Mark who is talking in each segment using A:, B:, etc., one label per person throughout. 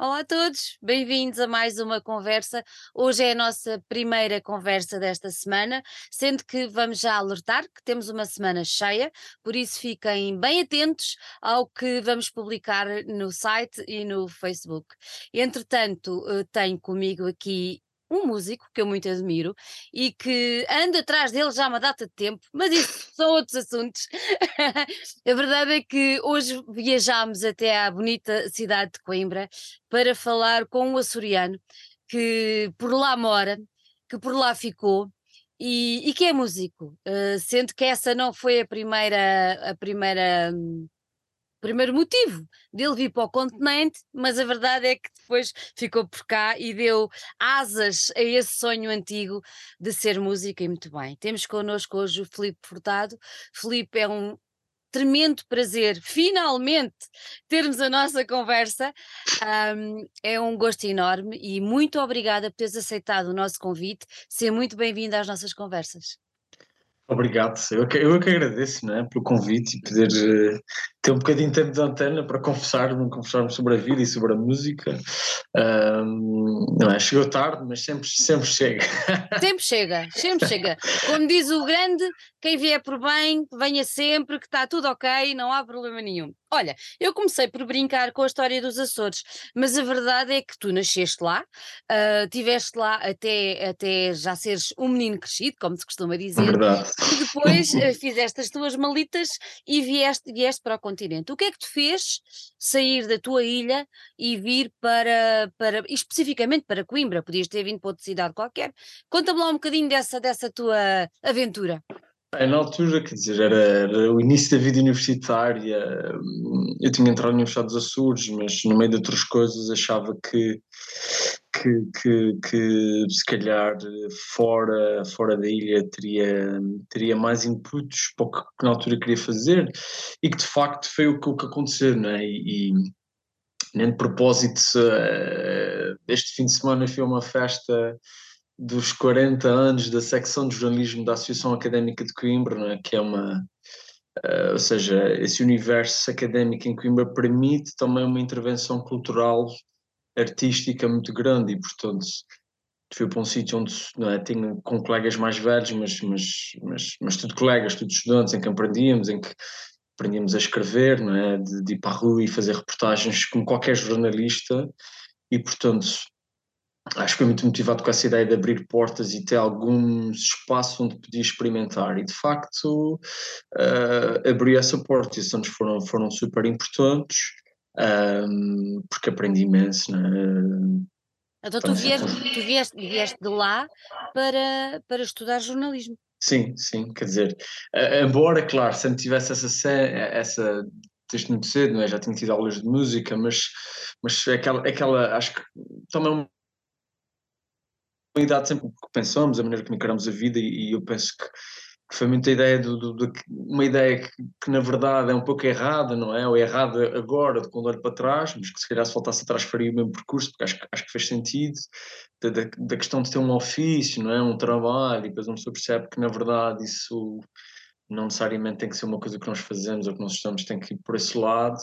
A: Olá a todos, bem-vindos a mais uma conversa. Hoje é a nossa primeira conversa desta semana, sendo que vamos já alertar que temos uma semana cheia, por isso fiquem bem atentos ao que vamos publicar no site e no Facebook. Entretanto, eh, tenho comigo aqui um músico que eu muito admiro e que ando atrás dele já há uma data de tempo, mas isso são outros assuntos. a verdade é que hoje viajámos até à bonita cidade de Coimbra para falar com um açoriano que por lá mora, que por lá ficou. E, e que é músico, uh, sendo que essa não foi a primeira, a primeira hum, primeiro motivo dele vir para o continente, mas a verdade é que depois ficou por cá e deu asas a esse sonho antigo de ser música e muito bem. Temos connosco hoje o Filipe Furtado. Filipe é um tremendo prazer, finalmente, termos a nossa conversa. Um, é um gosto enorme e muito obrigada por teres aceitado o nosso convite. Seja muito bem-vindo às nossas conversas.
B: Obrigado, eu que, eu que agradeço né, pelo convite e poder uh, ter um bocadinho de tempo de antena para conversar, conversarmos sobre a vida e sobre a música. Um, não é? Chegou tarde, mas sempre, sempre chega.
A: Sempre chega, sempre chega. Como diz o grande, quem vier por bem, venha sempre, que está tudo ok, não há problema nenhum. Olha, eu comecei por brincar com a história dos Açores, mas a verdade é que tu nasceste lá, uh, tiveste lá até, até já seres um menino crescido, como se costuma dizer,
B: verdade.
A: e depois uh, fizeste as tuas malitas e vieste, vieste para o continente. O que é que te fez sair da tua ilha e vir para, para especificamente para Coimbra? Podias ter vindo para outra cidade qualquer. Conta-me lá um bocadinho dessa, dessa tua aventura.
B: É, na altura, quer dizer, era, era, o início da vida universitária, eu tinha entrado na Universidade dos Açores, mas no meio de outras coisas achava que, que, que, que se calhar fora, fora da ilha teria, teria mais inputs para o que na altura queria fazer e que de facto foi o que, o que aconteceu, não é? E, e nem de propósito, uh, este fim de semana foi uma festa dos 40 anos da secção de jornalismo da Associação Académica de Coimbra, é? que é uma. Uh, ou seja, esse universo académico em Coimbra permite também uma intervenção cultural, artística muito grande e, portanto, fui para um sítio onde não é, tinha com colegas mais velhos, mas, mas, mas, mas tudo colegas, tudo estudantes, em que aprendíamos, em que aprendíamos a escrever, não é, de, de ir para a rua e fazer reportagens como qualquer jornalista e, portanto, acho que foi muito motivado com essa ideia de abrir portas e ter algum espaço onde podia experimentar e de facto uh, abriu essa porta e esses anos foram, foram super importantes um, porque aprendi imenso né?
A: então tu vieste, tu vieste, vieste de lá para, para estudar jornalismo
B: sim, sim, quer dizer uh, embora, claro, sempre tivesse essa, essa desde muito cedo, não é? já tinha tido aulas de música, mas, mas aquela, aquela acho que também idade sempre que pensamos, a maneira como encaramos a vida, e, eu penso que, que, foi muita ideia do uma ideia que, que, na verdade é um pouco errada, não é? Ou é errada agora, de quando olho para trás, mas que se calhar se voltasse atrás faria o mesmo percurso, porque acho, acho que fez sentido, da, da, da, questão de ter um ofício, não é? Um trabalho, e depois uma pessoa percebe que na verdade isso não necessariamente tem que ser uma coisa que nós fazemos ou que nós estamos, tem que ir por esse lado.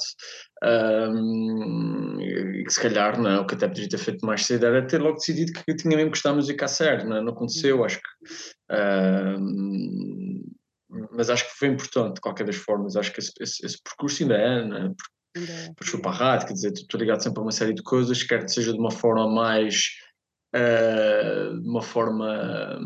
B: Um, e que se calhar, não, o que até podia ter feito mais cedo era ter logo decidido que eu tinha mesmo que gostar de música a sério, não, é? não aconteceu, acho que. Um, mas acho que foi importante, de qualquer das formas, acho que esse, esse, esse percurso ainda é, é? Fui para a rádio, quer dizer, estou ligado sempre a uma série de coisas, quer que seja de uma forma mais. Uh, de uma forma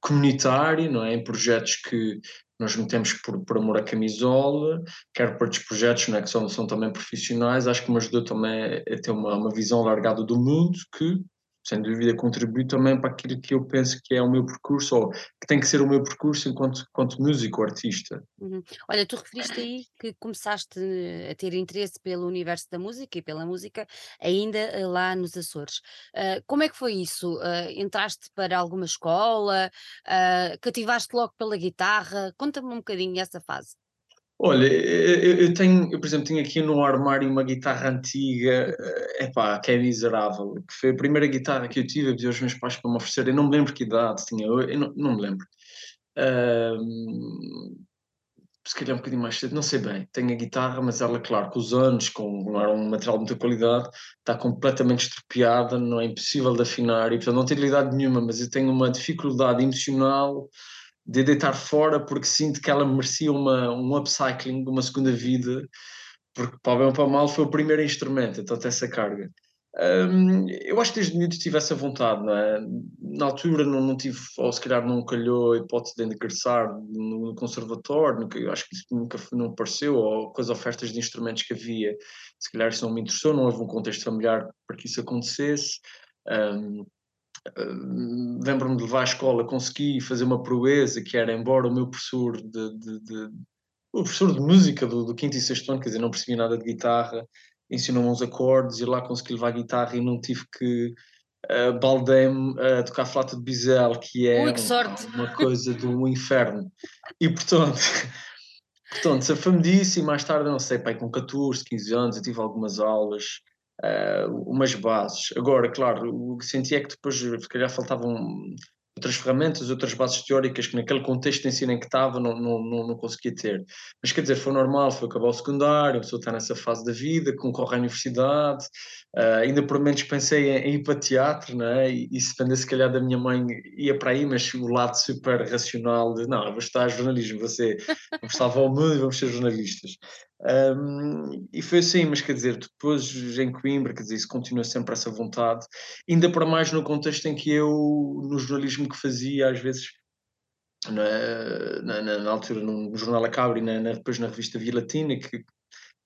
B: comunitária, não é? Em projetos que nós metemos por, por amor à camisola, quer para outros projetos né, que são, são também profissionais, acho que me ajudou também a ter uma, uma visão alargada do mundo que sem dúvida contribui também para aquilo que eu penso que é o meu percurso, ou que tem que ser o meu percurso enquanto, enquanto músico, artista.
A: Uhum. Olha, tu referiste aí que começaste a ter interesse pelo universo da música e pela música ainda eh, lá nos Açores. Uh, como é que foi isso? Uh, entraste para alguma escola? Uh, cativaste logo pela guitarra? Conta-me um bocadinho essa fase.
B: Olha, eu, eu, tenho, eu, por exemplo, tenho aqui no armário uma guitarra antiga, é epá, que é miserável, que foi a primeira guitarra que eu tive, eu pedi aos meus pais para me oferecer, eu não me lembro que idade tinha, eu, eu não, não, me lembro. Se calhar um bocadinho mais cedo, não sei bem. Tenho a guitarra, mas ela, claro, com os anos, com não era um material de muita qualidade, está completamente estropiada, não é impossível de afinar e, portanto, não tenho qualidade nenhuma, mas eu tenho uma dificuldade emocional de deitar fora porque sinto que ela merecia uma, um upcycling, uma segunda vida, porque para bem ou para mal foi o primeiro instrumento, então tem essa carga. Um, eu acho que desde miúdo tive essa vontade, é? Na altura não, não tive, ou se calhar não calhou a hipótese de ingressar no, no conservatório, nunca, eu acho que isso nunca não apareceu, ou com as ofertas de instrumentos que havia, se calhar isso não me interessou, não houve um contexto familiar para que isso acontecesse. Um, um, Lembro-me de levar à escola, consegui fazer uma proeza que era, embora o meu professor de, de, de o professor de música do, do quinto e sexto ano, quer dizer, não percebi nada de guitarra, ensinou-me uns acordes e lá consegui levar a guitarra e não tive que uh, baldei-me a tocar flauta de bisel, que é
A: Ui, que sorte.
B: uma coisa do inferno. E portanto, portanto safame disso e mais tarde, não sei, pai, com 14, 15 anos, eu tive algumas aulas, uh, umas bases. Agora, claro, o que senti é que depois, se calhar, faltavam outras ferramentas, outras bases teóricas que naquele contexto de ensino em que estava não, não, não, não conseguia ter. Mas quer dizer, foi normal, foi acabar o secundário, a pessoa está nessa fase da vida, concorre à universidade, uh, ainda por menos pensei em, em, ir para teatro, não é? e, e se dependesse se calhar da minha mãe ia para aí, mas o lado super racional de não, eu vou estudar jornalismo, você vamos salvar o mundo e vamos ser jornalistas. Um, e foi assim, mas quer dizer, depois em Coimbra, quer dizer, isso continua sempre essa vontade, ainda para mais no contexto em que eu, no jornalismo que fazia, às vezes, na, na, na altura, no Jornal A Cabra e na, na, depois na revista Via Latina, que, que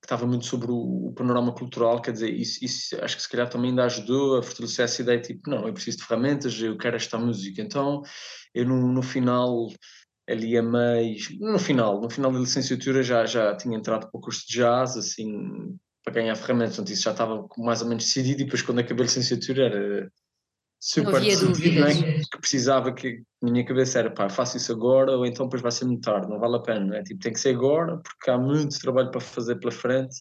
B: estava muito sobre o, o, panorama cultural, quer dizer, isso, isso, acho que se calhar também ainda ajudou a fortalecer essa ideia, tipo, não, eu preciso de ferramentas, eu quero esta música, então eu no, no final ali a mais no final, no final da licenciatura já, já tinha entrado para o curso de jazz, assim, para ganhar ferramentas, portanto isso já estava mais ou menos decidido e depois quando acabei a licenciatura era super decidido, não é? que precisava que na minha cabeça era pá, faço isso agora ou então depois vai ser muito tarde, não vale a pena, não é? Tipo, tem que ser agora porque há muito trabalho para fazer pela frente,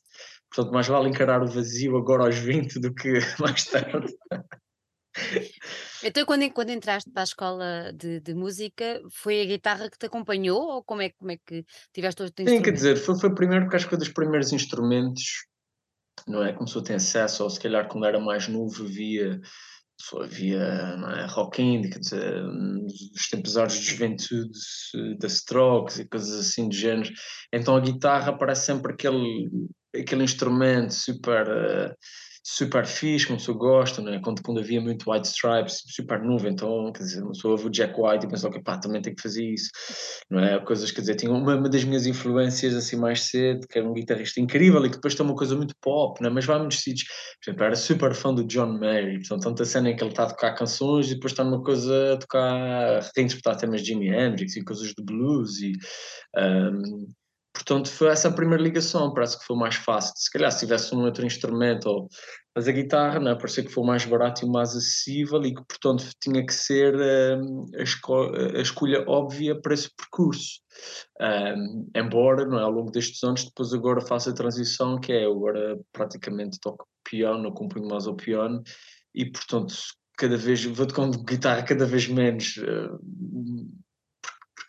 B: portanto mais vale encarar o vazio agora aos 20 do que mais tarde.
A: Então, quando, quando entraste para a escola de, de, música, foi a guitarra que te acompanhou ou como é, como é que tiveste outro
B: instrumento? Sim, quer dizer, foi, foi primeiro porque acho que foi dos primeiros instrumentos, não é? Começou a ter acesso, ou se calhar quando era mais novo via não é, rock indie, quer dizer, os tempos de juventude da Strokes e coisas assim de género. Então a guitarra parece sempre aquele, aquele instrumento super. Uh, super fixe, como pessoa gosta, né? quando, quando havia muito White Stripes, super novo, então, quer dizer, uma pessoa ouve o Jack White e pensou que, pá, também tem que fazer isso, não é? Coisas, quer dizer, tinha uma, uma das minhas influências, assim, mais cedo, que era um guitarrista incrível e que depois tem uma coisa muito pop, né? Mas vai a muitos sítios, por exemplo, era super fã do John Mayer, portanto, tanta cena em que ele está a tocar canções e depois está numa coisa a tocar, reinterpretar temas de Jimi Hendrix e coisas de blues e... Um, Portanto, foi essa a primeira ligação, parece que foi mais fácil. Se calhar se tivesse um outro instrumento, ou, mas a guitarra, é? parecia que foi mais barato e mais acessível e que, portanto, tinha que ser um, a, esco a, escolha óbvia para esse percurso. Um, embora, não é? ao longo destes anos, depois agora faço a transição, que é agora praticamente toco piano, acompanho mais ao piano e, portanto, cada vez vou tocando guitarra cada vez menos. Uh,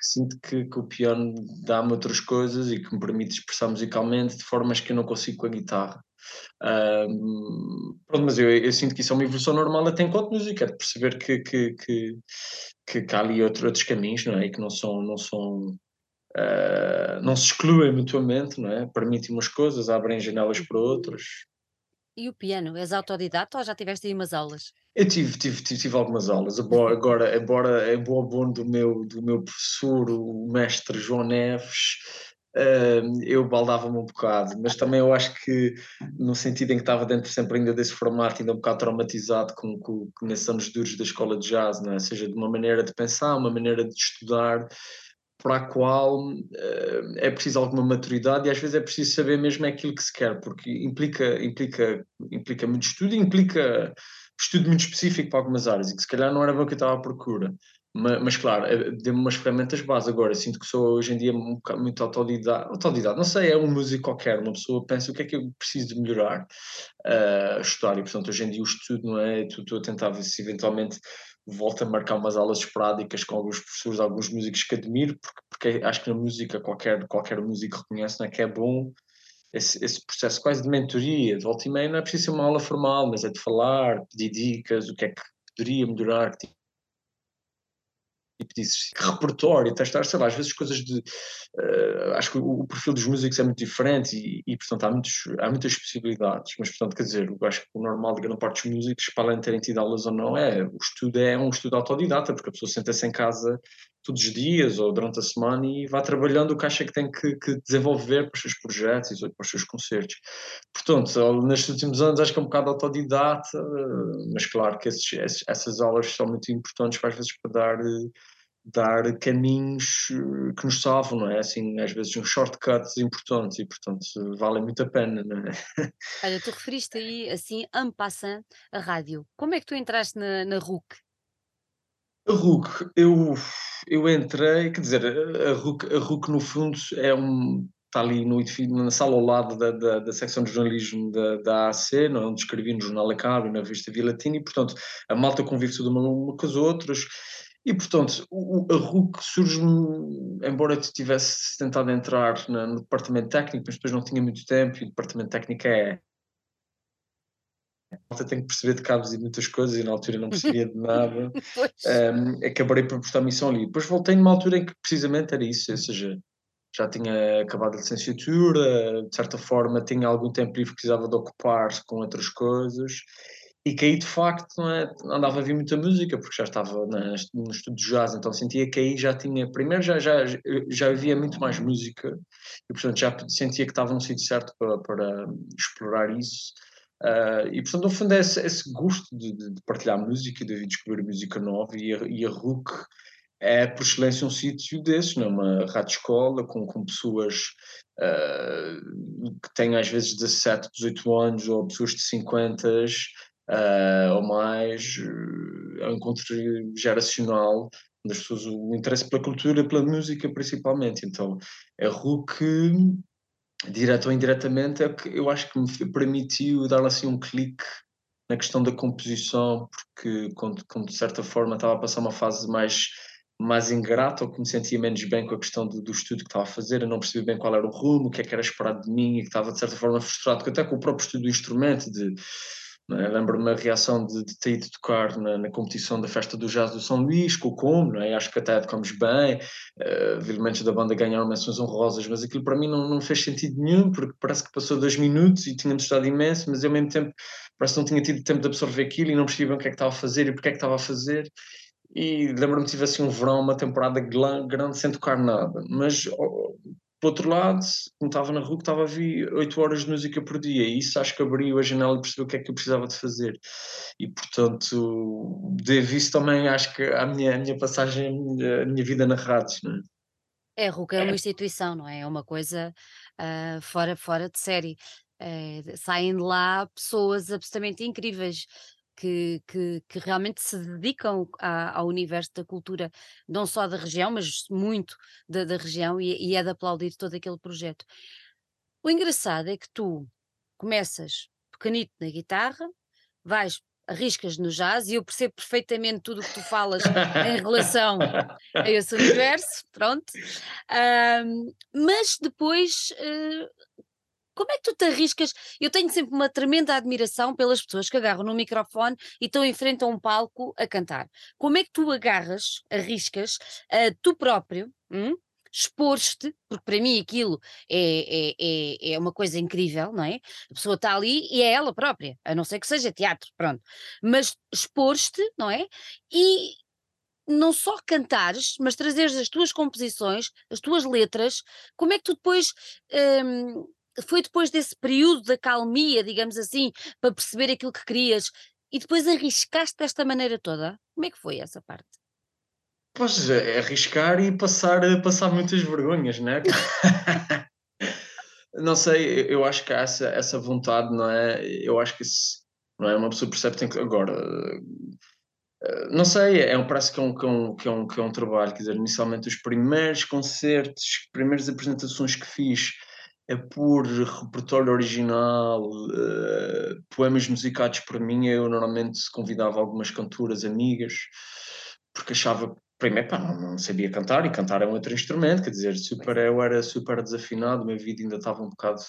B: sinto que, que o piano dá-me outras coisas e que me permite expressar musicalmente de formas que eu não consigo com a guitarra. Um, pronto, mas eu, eu, sinto que isso é uma evolução normal até enquanto música, de perceber que, que, que, que, que há ali outro, outros caminhos, não é? E que não são, não são Uh, não se excluem mutuamente, não é? Permitem umas coisas, abrem janelas para outras.
A: E o piano? És autodidata ou já tiveste aí umas aulas?
B: Eu tive, tive, tive, tive algumas aulas, agora, embora em boa abono do meu, do meu professor, o mestre João Neves, uh, eu baldava-me um bocado, mas também eu acho que no sentido em que estava dentro sempre ainda desse formato, ainda um bocado traumatizado com, com, com nesses anos duros da escola de jazz, não é? seja de uma maneira de pensar, uma maneira de estudar, para a qual uh, é preciso alguma maturidade e às vezes é preciso saber mesmo aquilo que se quer, porque implica, implica, implica muito estudo, implica estudo muito específico para algumas áreas e que se calhar não era bem o que eu estava à procura. mas, mas claro, é, dê-me umas ferramentas base. Agora, sinto que sou hoje em dia muito autodidata, autodidata, não sei, é um músico qualquer, uma pessoa pensa o que é que eu preciso de melhorar uh, estudar, e portanto hoje em dia o estudo não é, estou a tentar ver se eventualmente volto a marcar umas aulas esporádicas com alguns professores, alguns músicos que admiro, porque, porque acho que na música qualquer, qualquer músico reconhece não é, que é bom esse, esse, processo quase de mentoria, de volta e meia, não é preciso uma aula formal, mas é de falar, pedir dicas, o que é que poderia melhorar, que tipo de repertório, testar, sei lá, às vezes coisas de. Uh, acho que o, o, perfil dos músicos é muito diferente e, e, portanto, há, muitos, há muitas possibilidades, mas, portanto, quer dizer, eu acho que o normal de grande parte dos músicos, para além de terem tido aulas ou não, é o estudo é um estudo autodidata, porque a pessoa senta-se em casa todos os dias ou durante a semana e vai trabalhando o que acha que tem que, que desenvolver para os seus projetos e para os seus concertos. Portanto, nestes últimos anos acho que é um bocado autodidata, mas claro que esses, esses, essas aulas são muito importantes às vezes para dar dar caminhos que nos salvam, não é? Assim, às vezes uns shortcuts importantes e, portanto, vale muito a pena, não é?
A: Olha, tu referiste aí, assim, en passant, a rádio. Como é que tu entraste na, na RUC?
B: A RUC, eu, eu entrei, quer dizer, a RUC, a RUC no fundo é um, está ali no na sala ao lado da, da, da secção de jornalismo da, da não, é? onde escrevi no Jornal A Cabo e na revista Via Latina, e portanto a malta convive tudo uma, uma com as outras, e portanto o, a RUC surge, embora tivesse tentado entrar na, no departamento técnico, mas depois não tinha muito tempo, e o departamento técnico é malta tem que perceber de cabos e muitas coisas e na altura não percebia de nada. um, acabarei por prestar missão ali. Depois voltei numa altura em que precisamente era isso, ou seja, já tinha acabado a licenciatura, de certa forma tinha algum tempo livre que precisava de ocupar-se com outras coisas e que aí de facto não é, andava a ouvir muita música porque já estava na, no estudo de jazz, então sentia que aí já tinha, primeiro já, já, já havia muito mais música e portanto já sentia que estava no sítio certo para, para explorar isso Uh, e portanto, no fundo, é esse, esse gosto de, de, partilhar música, de descobrir música nova, e a, e a RUC é, por excelência, um sítio desses, não? É? uma rádio-escola com, com pessoas uh, que têm às vezes 17, 18 anos, ou pessoas de 50 uh, ou mais. É um encontro geracional das pessoas, o interesse pela cultura, pela música principalmente. Então, a RUC direto ou indiretamente, é que eu acho que me permitiu dar assim um clique na questão da composição, porque quando, quando, de certa forma estava a passar uma fase mais, mais ingrata ou que me sentia menos bem com a questão do, do estudo que estava a fazer, eu não percebia bem qual era o rumo, o que é que era esperado de mim e que estava de certa forma frustrado, até com o próprio estudo do instrumento, de é? Lembro-me a reação de, de ter ido tocar na, na, competição da festa do jazz do São Luís, com o Como, é? acho que até tocamos bem, uh, elementos da banda ganharam menções honrosas, mas aquilo para mim não, não fez sentido nenhum, porque parece que passou dois minutos e tínhamos estado imenso, mas ao mesmo tempo parece que não tinha tido tempo de absorver aquilo e não percebia bem o que é que estava a fazer e porque é que estava a fazer. E lembro-me que tive assim um verão, uma temporada grande sem tocar nada, mas por outro lado, como estava na rua, estava a vir 8 horas de música por dia, e isso acho que abriu a janela e percebeu o que é que eu precisava de fazer. E portanto, devo isso também, acho que, à minha, à minha passagem, à minha vida na rádio. Não
A: é? É, RUC é uma instituição, não é? É uma coisa uh, fora, fora de série. É, saem de lá pessoas absolutamente incríveis que, que, que realmente se dedicam ao universo da cultura, não só da região, mas muito da, da região, e, e é de aplaudir todo aquele projeto. O engraçado é que tu começas pequenito na guitarra, vais, arriscas no jazz, e eu percebo perfeitamente tudo o que tu falas em relação a esse universo, pronto. Ahm, mas depois eh, como é que tu te arriscas? Eu tenho sempre uma tremenda admiração pelas pessoas que agarram no microfone e estão em frente a um palco a cantar. Como é que tu agarras, arriscas, uh, tu próprio, hum? expor-te, porque para mim aquilo é, é, é, é, uma coisa incrível, não é? A pessoa está ali e é ela própria, a não ser que seja teatro, pronto. Mas expor-te, não é? E não só cantares, mas trazeres as tuas composições, as tuas letras, como é que tu depois. Hum, foi depois desse período da calmia, digamos assim, para perceber aquilo que querias e depois arriscaste desta maneira toda? Como é que foi essa parte?
B: Pois, é arriscar e passar, passar muitas vergonhas, né? não sei, eu acho que há essa, essa vontade, não é? Eu acho que se, não é? Uma pessoa percebe tem que agora não sei, é um, parece que é um, que, é um, que, é um, que é um trabalho, quer dizer, inicialmente os primeiros concertos, as primeiras apresentações que fiz é por repertório original, uh, poemas musicados por mim, eu normalmente convidava algumas cantoras amigas, porque achava, primeiro, pá, não, não, sabia cantar, e cantar é um outro instrumento, quer dizer, super, eu era super desafinado, minha vida ainda estava um bocado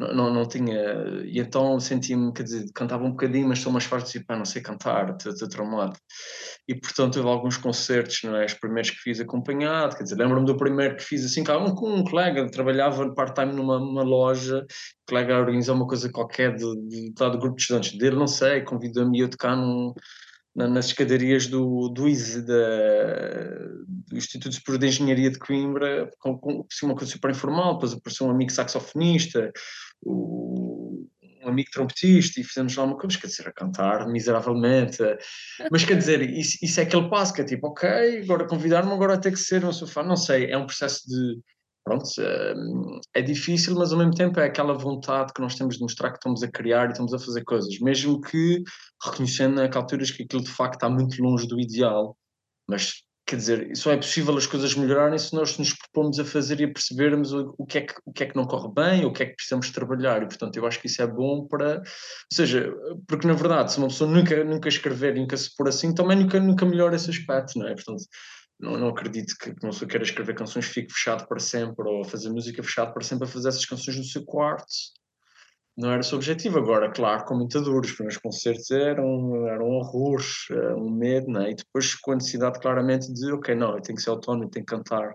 B: não, não, não tinha. E então sentia-me, quer dizer, cantava um bocadinho, mas sou mais forte e pá, não sei cantar, estou traumado. E portanto houve alguns concertos, não é? Os primeiros que fiz acompanhado, quer dizer, lembro-me do primeiro que fiz assim, com um, um colega, trabalhava part-time numa, numa loja, o colega organizou uma coisa qualquer de, de, de, de grupo de estudantes dele, não sei, convidou-me a tocar num nas escadarias do, do ISE, do Instituto Superior de Engenharia de Coimbra, com, com uma coisa super informal, depois apareceu um amigo saxofonista, o, um amigo trompetista, e fizemos lá uma coisa, quer dizer, a cantar miseravelmente, mas quer dizer, isso, isso é aquele passo que é tipo, ok, agora convidar-me, agora ter que ser no sofá, não sei, é um processo de pronto, hum, é difícil, mas ao mesmo tempo é aquela vontade que nós temos de mostrar que estamos a criar e estamos a fazer coisas, mesmo que reconhecendo a alturas que aquilo de facto está muito longe do ideal, mas quer dizer, só é possível as coisas melhorarem se nós nos propomos a fazer e a percebermos o, o, que é que, o que é que não corre bem, o que é que precisamos trabalhar, e portanto eu acho que isso é bom para, ou seja, porque na verdade se uma pessoa nunca, nunca escrever, nunca se pôr assim, também nunca, nunca melhora esse aspecto, não é? Portanto, não, não acredito que uma pessoa queira escrever canções fique fechado para sempre ou fazer música fechado para sempre a fazer essas canções no seu quarto. Não era o seu objetivo. Agora, claro, com muita dor, os primeiros concertos eram, eram horrores, eh, um medo, né? e depois com a necessidade claramente de, ok, não, eu tenho que ser autónomo, tenho que cantar.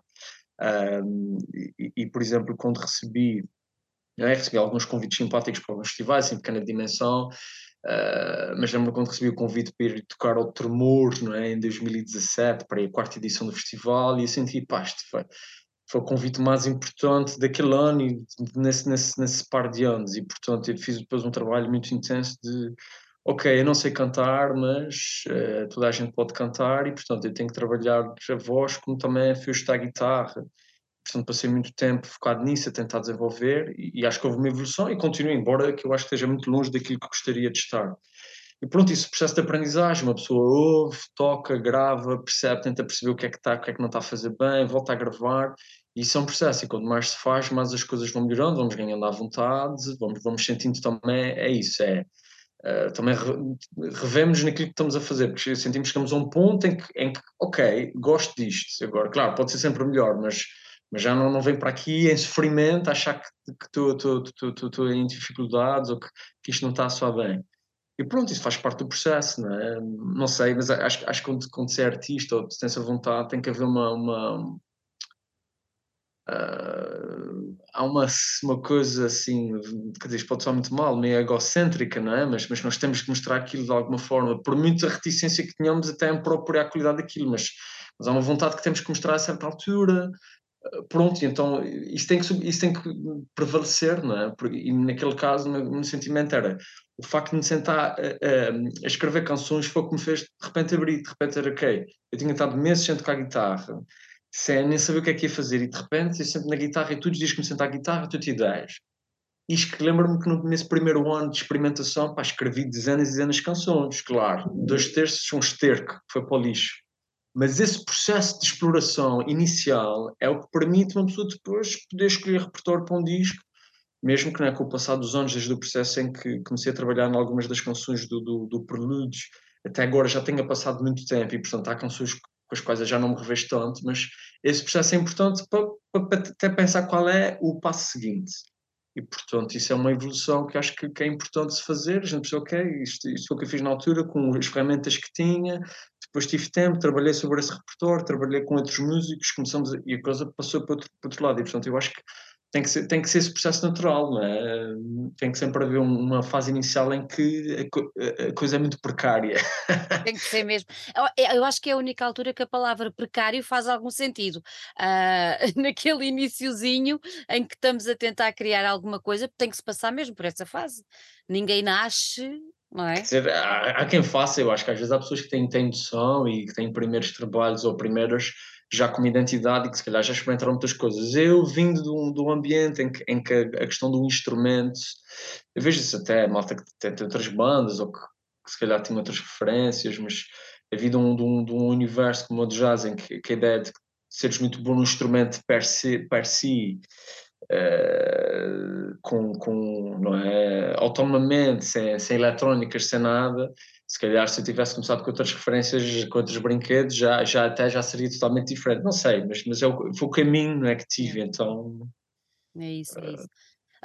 B: Um, e, e, por exemplo, quando recebi, né, recebi alguns convites simpáticos para alguns festivais, em pequena dimensão, Uh, mas lembro quando recebi o convite para ir tocar ao Tremor não é, em 2017, para à quarta edição do festival, e eu senti, pá, isto foi, foi o convite mais importante daquele ano e nesse, nesse, nesse par de anos, e portanto eu fiz depois um trabalho muito intenso de, ok, eu não sei cantar, mas uh, toda a gente pode cantar, e portanto eu tenho que trabalhar a voz como também a fio a guitarra, portanto passei muito tempo focado nisso, a tentar desenvolver e, e, acho que houve uma evolução e continuo, embora que eu acho que esteja muito longe daquilo que gostaria de estar. E pronto, isso processo de aprendizagem, uma pessoa ouve, toca, grava, percebe, tenta perceber o que é que está, o que é que não está a fazer bem, volta a gravar, e isso é um processo, e quanto mais se faz, mais as coisas vão melhorando, vamos ganhando à vontade, vamos, vamos sentindo também, é isso, é... Uh, também re, revemos naquilo que estamos a fazer, porque sentimos que estamos a um ponto em que, em que, ok, gosto disto. Agora, claro, pode ser sempre melhor, mas mas já não, não vem para aqui em sofrimento, achar que estou em dificuldades ou que, que isto não está só bem. E pronto, isso faz parte do processo, não é? Não sei, mas acho, acho que quando, quando você é artista ou tem essa vontade, tem que haver uma. uma uh, há uma, uma coisa assim, que diz, pode soar muito mal, meio egocêntrica, não é? Mas, mas nós temos que mostrar aquilo de alguma forma, por muita reticência que tenhamos até em procurar a qualidade daquilo, mas, mas há uma vontade que temos que mostrar a certa altura, pronto, então isso tem que, isso tem que prevalecer, não é? E naquele caso, o meu sentimento era o facto de me sentar a, a, a, escrever canções foi o que me fez de repente abrir, de repente era ok. Eu tinha estado meses sem tocar guitarra, sem nem saber o que é que ia fazer, e de repente eu sento na guitarra e tu dizes que me sentar a guitarra, tu te ideias. E lembro-me que nesse primeiro ano de experimentação, pá, escrevi dezenas e dezenas de canções, claro. Dois terços, um esterco, que foi para o lixo mas esse processo de exploração inicial é o que permite uma pessoa depois poder escolher repertório para um disco, mesmo que não é com o passar dos anos, desde o processo em que comecei a trabalhar em algumas das canções do, do, do Prelúdios, até agora já tenha passado muito tempo e, portanto, há canções com as quais eu já não me revejo tanto, mas esse processo é importante para, para, para até pensar qual é o passo seguinte. E, portanto, isso é uma evolução que acho que, que é importante se fazer. A gente pensa, ok, isto, isto foi o que eu fiz na altura, com as ferramentas que tinha, depois tive tempo, trabalhei sobre esse repertório, trabalhei com outros músicos, começamos a, e a coisa passou para outro, para outro lado. E, portanto, eu acho que tem que ser, tem que ser esse processo natural, é? Tem que sempre haver uma fase inicial em que a, coisa é muito precária.
A: Tem que ser mesmo. Eu, eu, acho que é a única altura que a palavra precário faz algum sentido. Uh, naquele iníciozinho em que estamos a tentar criar alguma coisa, tem que se passar mesmo por essa fase. Ninguém nasce não é?
B: Dizer, há, há, quem faça, eu acho que às vezes há pessoas que têm, têm noção e que têm primeiros trabalhos ou primeiras já com identidade e que se calhar já experimentaram muitas coisas. Eu vindo de um, de um ambiente em que, em que a questão do instrumento, eu vejo isso até, malta que tem, tem outras bandas ou que, que se calhar tem outras referências, mas a vida de um, de um, de um universo como o de jazz, em que, que a ideia de seres muito bom no instrumento per si, per si uh, com, com, não é, autonomamente, sem, sem eletrónicas, sem nada, se calhar se eu tivesse começado com outras referências, com outros brinquedos, já, já até já seria totalmente diferente. Não sei, mas, mas é o, foi o caminho não é, que tive, então...
A: É isso, é isso.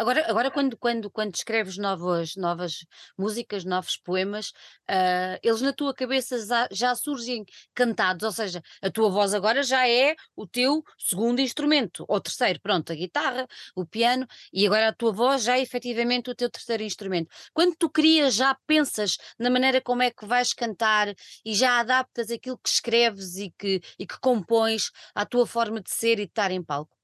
A: Agora, agora quando, quando, quando escreves novas, novas músicas, novos poemas, ah, eles na tua cabeça já, já surgem cantados, ou seja, a tua voz agora já é o teu segundo instrumento, ou terceiro, pronto, a guitarra, o piano, e agora a tua voz já é efetivamente o teu terceiro instrumento. Quando tu crias, já pensas na maneira como é que vais cantar e já adaptas aquilo que escreves e que, e que compões à tua forma de ser e de estar em palco?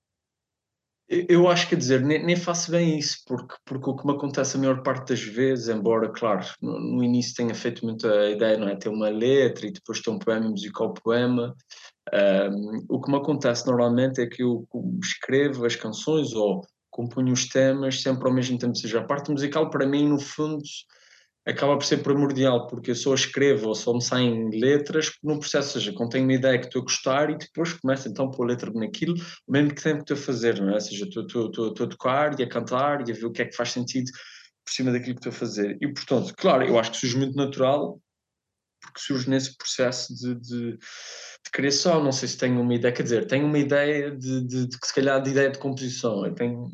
B: Eu acho que, dizer, nem, nem, faço bem isso, porque, porque o que me acontece a maior parte das vezes, embora, claro, no, no início tenha feito muita ideia, não é? Ter uma letra e depois ter um poema musical poema, um, o que me acontece normalmente é que eu escrevo as canções ou componho os temas sempre ao mesmo tempo, seja, a parte musical para mim, no fundo, acaba por ser primordial, porque eu só escrevo ou só me saem letras no processo, ou seja, contém uma ideia que estou a gostar e depois começo então a pôr letra naquilo, ao mesmo tempo que estou a fazer, não é? Ou seja, estou, estou, estou, estou a tocar e a cantar e a ver o que é que faz sentido por cima daquilo que estou a fazer. E, portanto, claro, eu acho que surge muito natural, porque surge nesse processo de, de, de criação. Não sei se tenho uma ideia, quer dizer, tenho uma ideia de, de, de, se calhar de ideia de composição. Eu tenho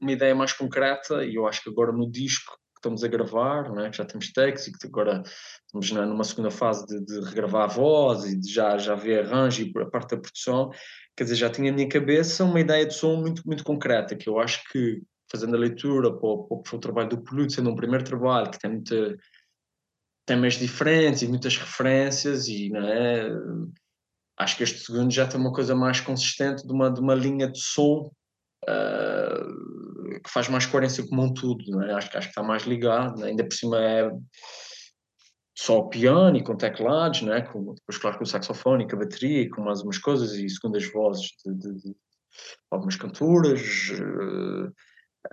B: uma ideia mais concreta e eu acho que agora no disco estamos a gravar, é? que já temos textos e que agora estamos numa segunda fase de, de, regravar a voz e de já, já ver arranjo e a parte da produção. Quer dizer, já tinha na minha cabeça uma ideia de som muito, muito concreta, que eu acho que, fazendo a leitura para o, o trabalho do Peludo, sendo um primeiro trabalho que tem muita, temas diferentes e muitas referências, e não é? acho que este segundo já tem uma coisa mais consistente de uma, de uma linha de som. Uh, que faz mais coerência com um tudo, é? acho, acho que está mais ligado, é? ainda por cima é só o piano e com teclados, né? com, depois claro com o saxofone com a bateria com mais umas coisas e segundas vozes de, de, de algumas cantoras, uh,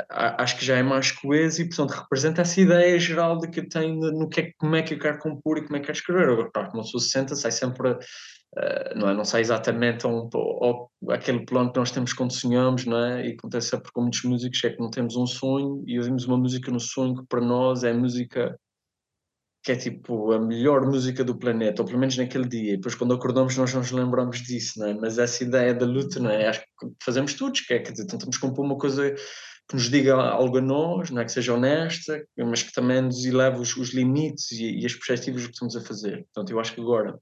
B: acho que já é mais coeso e portanto representa essa ideia geral de que eu tenho no que é, como é que eu quero compor e como é que quero escrever. Agora, claro, como sou 60, sai sempre Uh, não, é? não sei exatamente ou, aquele plano que nós temos quando sonhamos, não é? E acontece sempre com muitos músicos, é que não temos um sonho e ouvimos uma música no sonho que para nós é a música que é tipo a melhor música do planeta, ou pelo menos naquele dia. E depois quando acordamos nós não nos lembramos disso, não é? Mas essa ideia da luta, não é? Acho que fazemos todos, que é que tentamos compor uma coisa que nos diga algo a nós, não é? Que seja honesta, mas que também nos eleve os, os limites e, e as perspectivas do que estamos a fazer. Portanto, eu acho que agora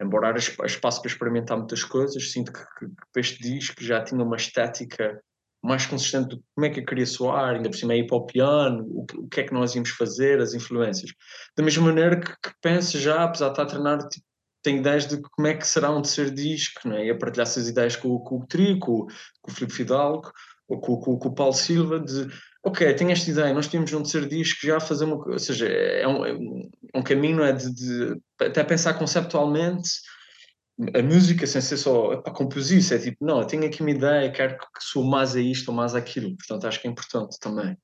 B: embora haja espaço para experimentar muitas coisas, sinto que, que, que este disco já tinha uma estética mais consistente de como é que eu queria soar, ainda por cima é para o o, que é que nós íamos fazer, as influências. Da mesma maneira que, que penso já, apesar de estar a treinar, tipo, tenho ideias de como é que será um terceiro disco, né? e a partilhar essas ideias com, com o Tri, com, com o Filipe Fidalgo, ou com, com, com o Paulo Silva, de ok, tenho esta ideia, nós tínhamos um terceiro disco já a fazer uma ou seja, é um, é um caminho é de, de, até pensar conceptualmente a música sem ser só para compor isso, é tipo, não, eu tenho aqui uma ideia, quero que sou mais a isto ou mais aquilo, portanto acho que é importante também.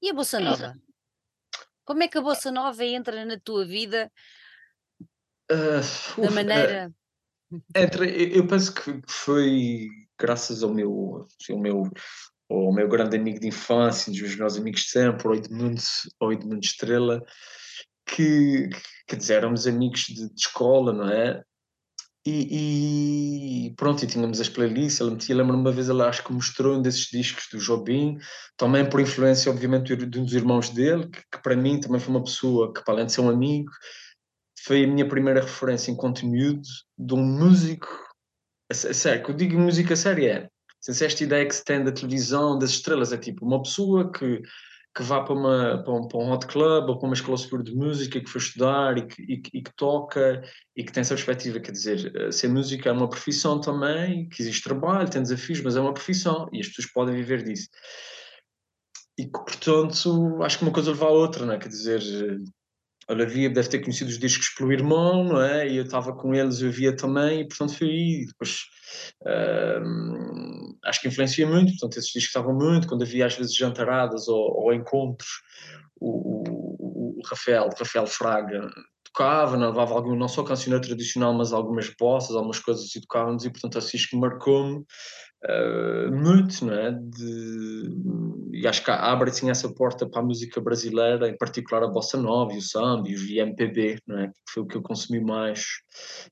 A: E a Bossa Nova? Como é que a Bossa Nova entra na tua vida? Uh, da uf, maneira...
B: Uh, entra, eu penso que foi graças ao meu, ao meu o meu grande amigo de infância, um dos meus amigos de sempre, o Edmundo, o Edmundo Estrela, que, quer dizer, éramos amigos de, de escola, não é? E, e, pronto, e tínhamos as playlists, ele metia, lembro-me uma vez, ele acho que mostrou um desses discos do Jobim, também por influência, obviamente, de um dos irmãos dele, que, que, para mim também foi uma pessoa que, para além de ser um amigo, foi a minha primeira referência em conteúdo de um músico, sério, que eu digo música séria, se esta ideia que se tem da televisão, das estrelas, é tipo uma pessoa que, que vá para, uma, para, um, para um hot club ou para uma escola superior de música que foi estudar e que, e, e, que toca e que tem essa perspectiva, quer dizer, eh, ser música é uma profissão também, que existe trabalho, tem desafios, mas é uma profissão e as pessoas podem viver disso. E que, portanto, acho que uma coisa leva à outra, não é? Quer dizer, Olha, havia, deve ter conhecido os discos pelo irmão, não é? E eu estava com eles, eu via também, e portanto foi aí. Depois uh, acho que influencia muito, portanto esses discos estavam muito, quando havia às vezes jantaradas ou, ou encontros, o, o, o, Rafael, o Rafael Fraga tocava, não, levava algum, não só cancioneiro tradicional, mas algumas bossas, algumas coisas e tocávamos, e portanto assim que marcou-me uh, muito, não é? De, e acho que abre assim essa porta para a música brasileira, em particular a bossa nova e o samba e o MPB, não é? Que foi o que eu consumi mais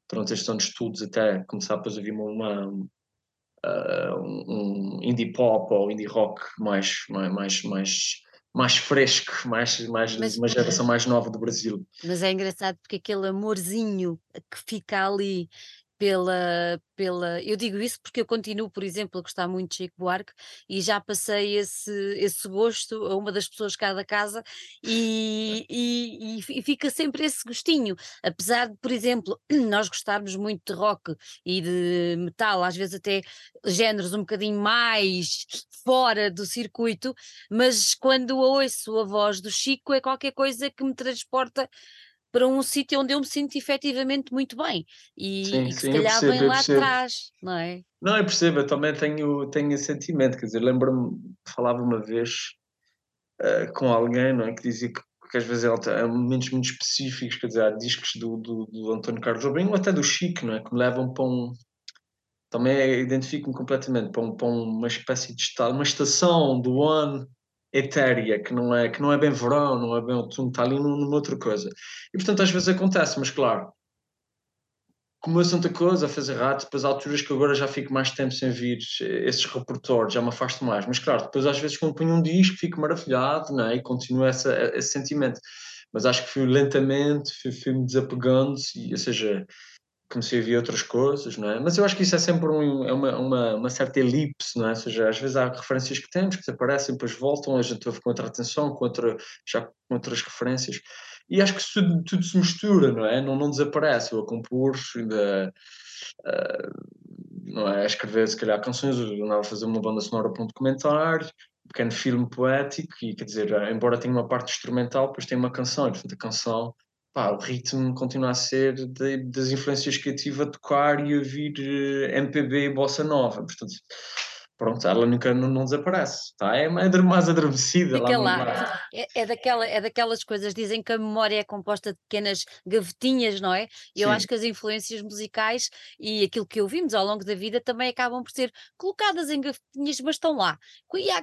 B: durante estes anos de estudos, até começar depois a vir uma, uh, um indie pop ou indie rock mais, mais, mais, mais mais fresco, mais, mais mas, uma geração mais nova do Brasil.
A: Mas é engraçado porque aquele amorzinho que fica ali pela, pela. Eu digo isso porque eu continuo, por exemplo, a gostar muito de Chico Buarque e já passei esse, esse gosto a uma das pessoas cá da casa e, e, e, fica sempre esse gostinho. Apesar de, por exemplo, nós gostarmos muito de rock e de metal, às vezes até géneros um bocadinho mais fora do circuito, mas quando ouço a voz do Chico é qualquer coisa que me transporta para um sítio onde eu me sinto efetivamente muito bem e, sim, e que sim, se calhar percebo, vem lá atrás, não é?
B: Não, eu percebo, eu também tenho, tenho esse sentimento, quer dizer, lembro-me, falava uma vez uh, com alguém, não é, que dizia que, que às vezes há momentos muito específicos, quer dizer, há discos do, do, do António Carlos Jobim ou até do Chico, não é, que me levam para um, também identifico-me completamente para, um, para uma espécie de estado, uma estação do ano etérea, que não é, que não é bem verão, não é bem outono, está ali numa outra coisa. E portanto às vezes acontece, mas claro, como eu tanta coisa a fazer rato, depois há alturas que agora já fico mais tempo sem vir esses repertórios, já me afasto mais. Mas claro, depois às vezes quando um disco fico maravilhado né? e continuo essa, esse sentimento. Mas acho que fui lentamente, fui, fui me desapegando, e, ou seja, comecei a ver outras coisas, não é? Mas eu acho que isso é sempre um, é uma, uma, uma, certa elipse, não é? Ou seja, às vezes há referências que temos que desaparecem, depois voltam, a gente ouve com outra atenção, com outra, já com outras referências. E acho que tudo, tudo se mistura, não é? Não, não desaparece. Eu a compor, ainda. Uh, não é? A escrever, se calhar, canções, eu andava a fazer uma banda sonora para um documentário, um pequeno filme poético, e quer dizer, embora tenha uma parte instrumental, depois tem uma canção, e portanto a canção pá, o ritmo continua a ser de, das influências que eu tive a tocar e a ouvir eh, MPB e bossa nova. Portanto, pronto, ela nunca não, não desaparece, tá? é mais adormecida.
A: Fica lá. É, é, daquela, é daquelas coisas, dizem que a memória é composta de pequenas gavetinhas, não é? E eu acho que as influências musicais e aquilo que ouvimos ao longo da vida também acabam por ser colocadas em gavetinhas, mas estão lá.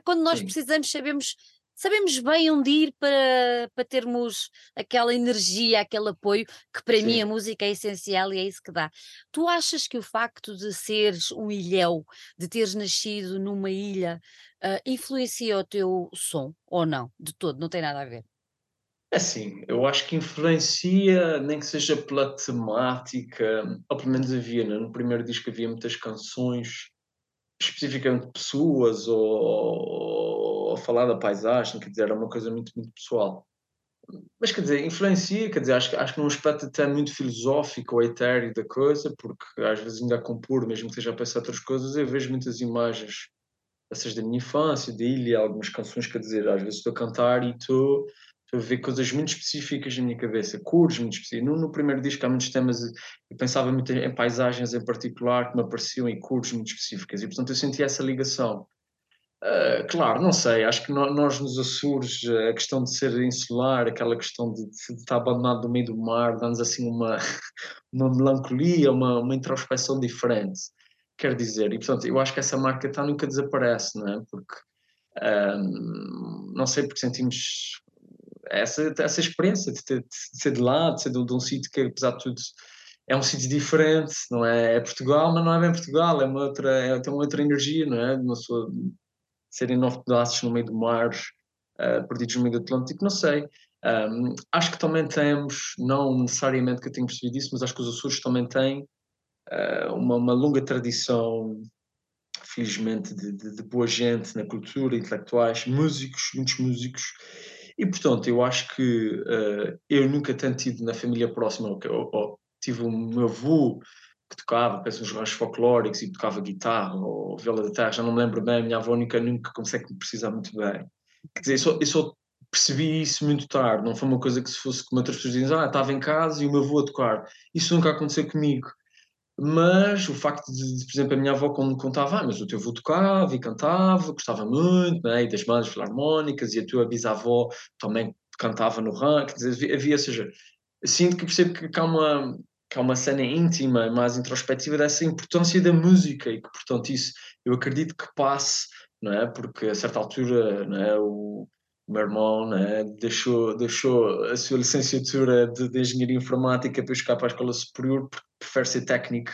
A: Quando nós Sim. precisamos, sabemos sabemos bem onde ir para, para termos aquela energia, aquele apoio, que para Sim. mim a música é essencial e é isso que dá. Tu achas que o facto de seres um ilhéu, de teres nascido numa ilha, uh, influencia o teu som ou não? De todo, não tem nada a ver.
B: É assim, eu acho que influencia, nem que seja pela temática, ou pelo menos havia, né? no primeiro disco havia muitas canções, especificamente pessoas ou, ou falar da paisagem, quer dizer, era uma coisa muito, muito pessoal. Mas quer dizer, influencia, quer dizer, acho, acho que num aspecto até muito filosófico ou etéreo da coisa, porque às vezes ainda a compor, mesmo que esteja a pensar outras coisas, eu vejo muitas imagens, essas da minha infância, da ilha, algumas canções, quer dizer, às vezes estou a cantar e estou, a ver coisas muito específicas na minha cabeça, cores muito específicas. No, no primeiro disco há muitos temas, eu pensava muito em paisagens em particular que me apareciam em cores muito específicas e portanto eu senti essa ligação Uh, claro, não sei, acho que nós nos Açores, a questão de ser insular, aquela questão de, de estar abandonado no meio do mar, dá-nos assim uma, uma melancolia, uma, uma introspeção diferente, quer dizer, e portanto eu acho que essa marca está nunca desaparece, não é? Porque, não sei, porque sentimos essa, essa experiência de, ter, de ser de lá, de ser de, de um sítio que apesar de tudo é um sítio diferente, não é? É Portugal, mas não é bem Portugal, é uma outra, é, tem uma outra energia, não é? Uma sua, serem nove pedaços no meio do mar, uh, perdidos no meio do Atlântico, não sei. Um, acho que também temos, não necessariamente que eu tenho percebido isso, mas acho que os Açores também têm uh, uma, uma, longa tradição, felizmente, de, de, de, boa gente na cultura, intelectuais, músicos, muitos músicos. E, portanto, eu acho que uh, eu nunca tenho tido na família próxima, ou, ou tive o meu avô que tocava, penso nos ranchos folclóricos e tocava guitarra ou viola da terra, já não me lembro bem, a minha avó nunca, nunca consegue precisar muito bem. Quer dizer, eu só, eu só, percebi isso muito tarde, não foi uma coisa que se fosse como outras pessoas dizem, ah, estava em casa e o meu avô a tocar. Isso nunca aconteceu comigo. Mas o facto de, de por exemplo, a minha avó quando me contava, ah, mas o teu avô tocava e cantava, gostava muito, né? e das bandas filarmónicas, e a tua bisavó também cantava no ranking, dizer, havia, ou seja, sinto que percebo que há uma, que há uma cena íntima, mais introspectiva dessa importância da música e que, portanto, isso eu acredito que passe, não é? Porque a certa altura, não é? O, meu irmão é? deixou, deixou a sua licenciatura de, de Engenharia Informática para ir para a Escola Superior porque prefere ser técnico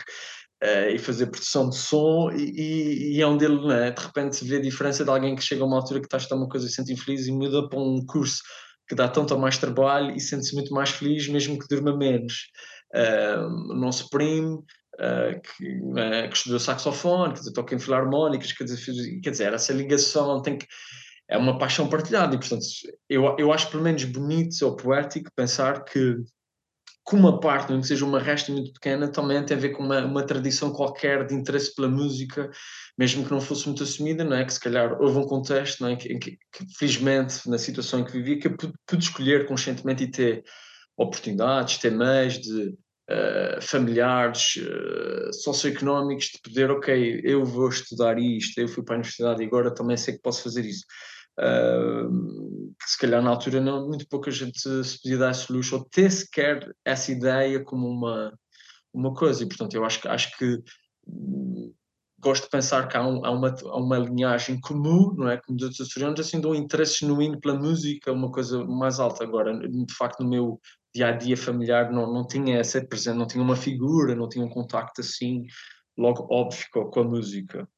B: uh, e fazer produção de som e, e, e é onde ele, é? de repente, se vê a diferença de alguém que chega a uma altura que está a estar uma coisa e se sente infeliz e muda para um curso que dá tanto mais trabalho e sente-se muito mais feliz, mesmo que durma menos. O nosso primo, uh, que, uh, que estudou saxofone, quer dizer, toca em filarmónicas, quer dizer, quer dizer, essa ligação tem que é uma paixão partilhada e, portanto, eu, eu acho pelo menos bonito ou poético pensar que que uma parte, não que seja uma resta muito pequena, também tem a ver com uma, uma tradição qualquer de interesse pela música, mesmo que não fosse muito assumida, não é? Que se calhar houve um contexto não é? que, que, que felizmente, na situação em que vivia, que eu pude, pude escolher conscientemente e ter oportunidades, ter meios de uh, familiares, uh, socioeconómicos, de poder, ok, eu vou estudar isto, eu fui para a universidade e agora também sei que posso fazer isso. Uh, se calhar na altura não, muito pouca gente se podia dar esse luxo ou ter sequer essa ideia como uma, uma coisa e portanto eu acho, acho que hum, gosto de pensar que há, um, há, uma, há uma linhagem comum, não é, como dos assim de um interesse genuíno pela música, uma coisa mais alta agora, de facto no meu dia-a-dia -dia familiar não, não tinha essa presente, não tinha uma figura, não tinha um contacto assim logo óbvio com a música.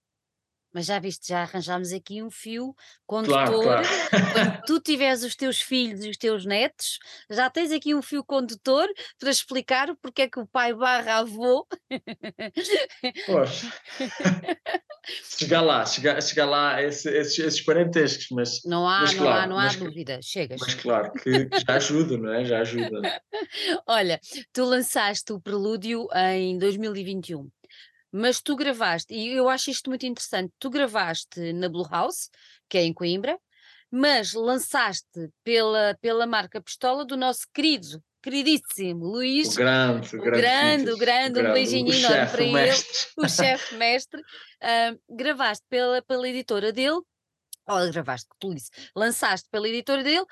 A: Mas já viste, já arranjámos aqui um fio condutor. Claro, claro. Quando tu tiveres os teus filhos e os teus netos, já tens aqui um fio condutor para explicar porque é que o pai barra avô.
B: Poxa. chegar lá, chegar, chegar lá esse, esses, esses parentescos, mas.
A: Não há,
B: mas,
A: não
B: claro,
A: há, não há dúvida. Chegas.
B: Mas claro que, que já ajuda, não é? Já ajuda.
A: Olha, tu lançaste o Prelúdio em 2021 mas tu gravaste, e eu acho isto muito interessante, tu gravaste na Blue House, que é em Coimbra, mas lançaste pela, pela marca Pistola do nosso querido, queridíssimo Luís.
B: O grande,
A: o grande, grande, o grande, um beijinho enorme para ele, o chefe mestre. Uh, gravaste pela, pela editora dele, ou gravaste, tu disse, lançaste pela editora dele,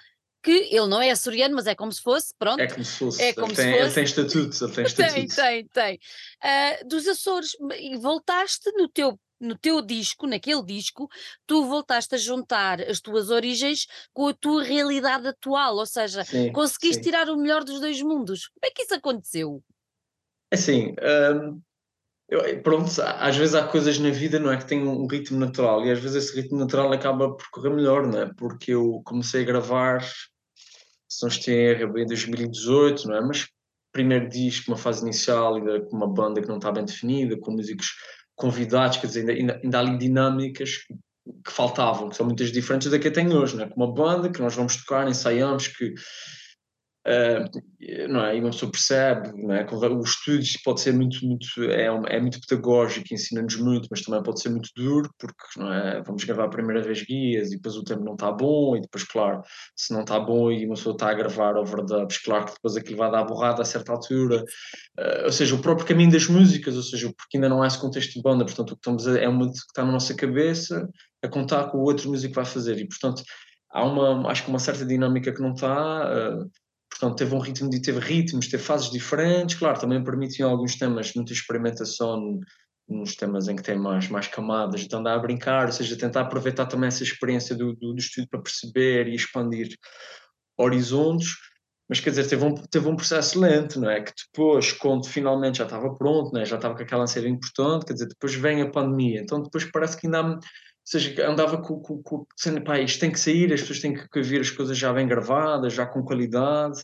A: que ele não é açoriano, mas é como se fosse, pronto.
B: É como se fosse. É como ele, tem, se fosse. ele tem estatutos, ele tem
A: tem, tem, tem. Uh, dos Açores, e voltaste no teu no teu disco, naquele disco, tu voltaste a juntar as tuas origens com a tua realidade atual, ou seja, sim, conseguiste sim. tirar o melhor dos dois mundos. Como é que isso aconteceu?
B: É assim, um, eu, pronto, às vezes há coisas na vida, não é, que têm um ritmo natural, e às vezes esse ritmo natural acaba por correr melhor, não é? Porque eu comecei a gravar se não estou em erro, em 2018, não é? Mas primeiro disco, uma fase inicial, ainda com uma banda que não está bem definida, com músicos convidados, quer dizer, ainda, ainda há ali dinâmicas que faltavam, que são muitas diferentes da que eu tenho hoje, não é? Com uma banda que nós vamos tocar, ensaiamos, que Uh, não é? E uma pessoa percebe, não é? O estudo pode ser muito, muito é, é muito pedagógico, ensina-nos muito, mas também pode ser muito duro, porque não é? vamos gravar a primeira vez guias e depois o tempo não está bom, e depois, claro, se não está bom e uma pessoa está a gravar overdubs, claro que depois aquilo vai dar borrada a certa altura, uh, ou seja, o próprio caminho das músicas, ou seja, porque ainda não há esse contexto de banda, portanto, o que estamos a, é uma que está na nossa cabeça a contar com o outro músico vai fazer, e portanto, há uma, acho que uma certa dinâmica que não está. Uh, Portanto, teve um ritmo de teve ritmos, teve fases diferentes, claro, também permitiam alguns temas, muita experimentação nos temas em que tem mais, mais camadas, de andar a brincar, ou seja, tentar aproveitar também essa experiência do, do, do estudo para perceber e expandir horizontes, mas quer dizer, teve um, teve um processo lento, não é? Que depois, quando finalmente já estava pronto, né? já estava com aquela ansiedade importante, quer dizer, depois vem a pandemia, então depois parece que ainda há seja, andava com, com, com sendo, pá, isto tem que sair, as pessoas têm que ver as coisas já bem gravadas, já com qualidade,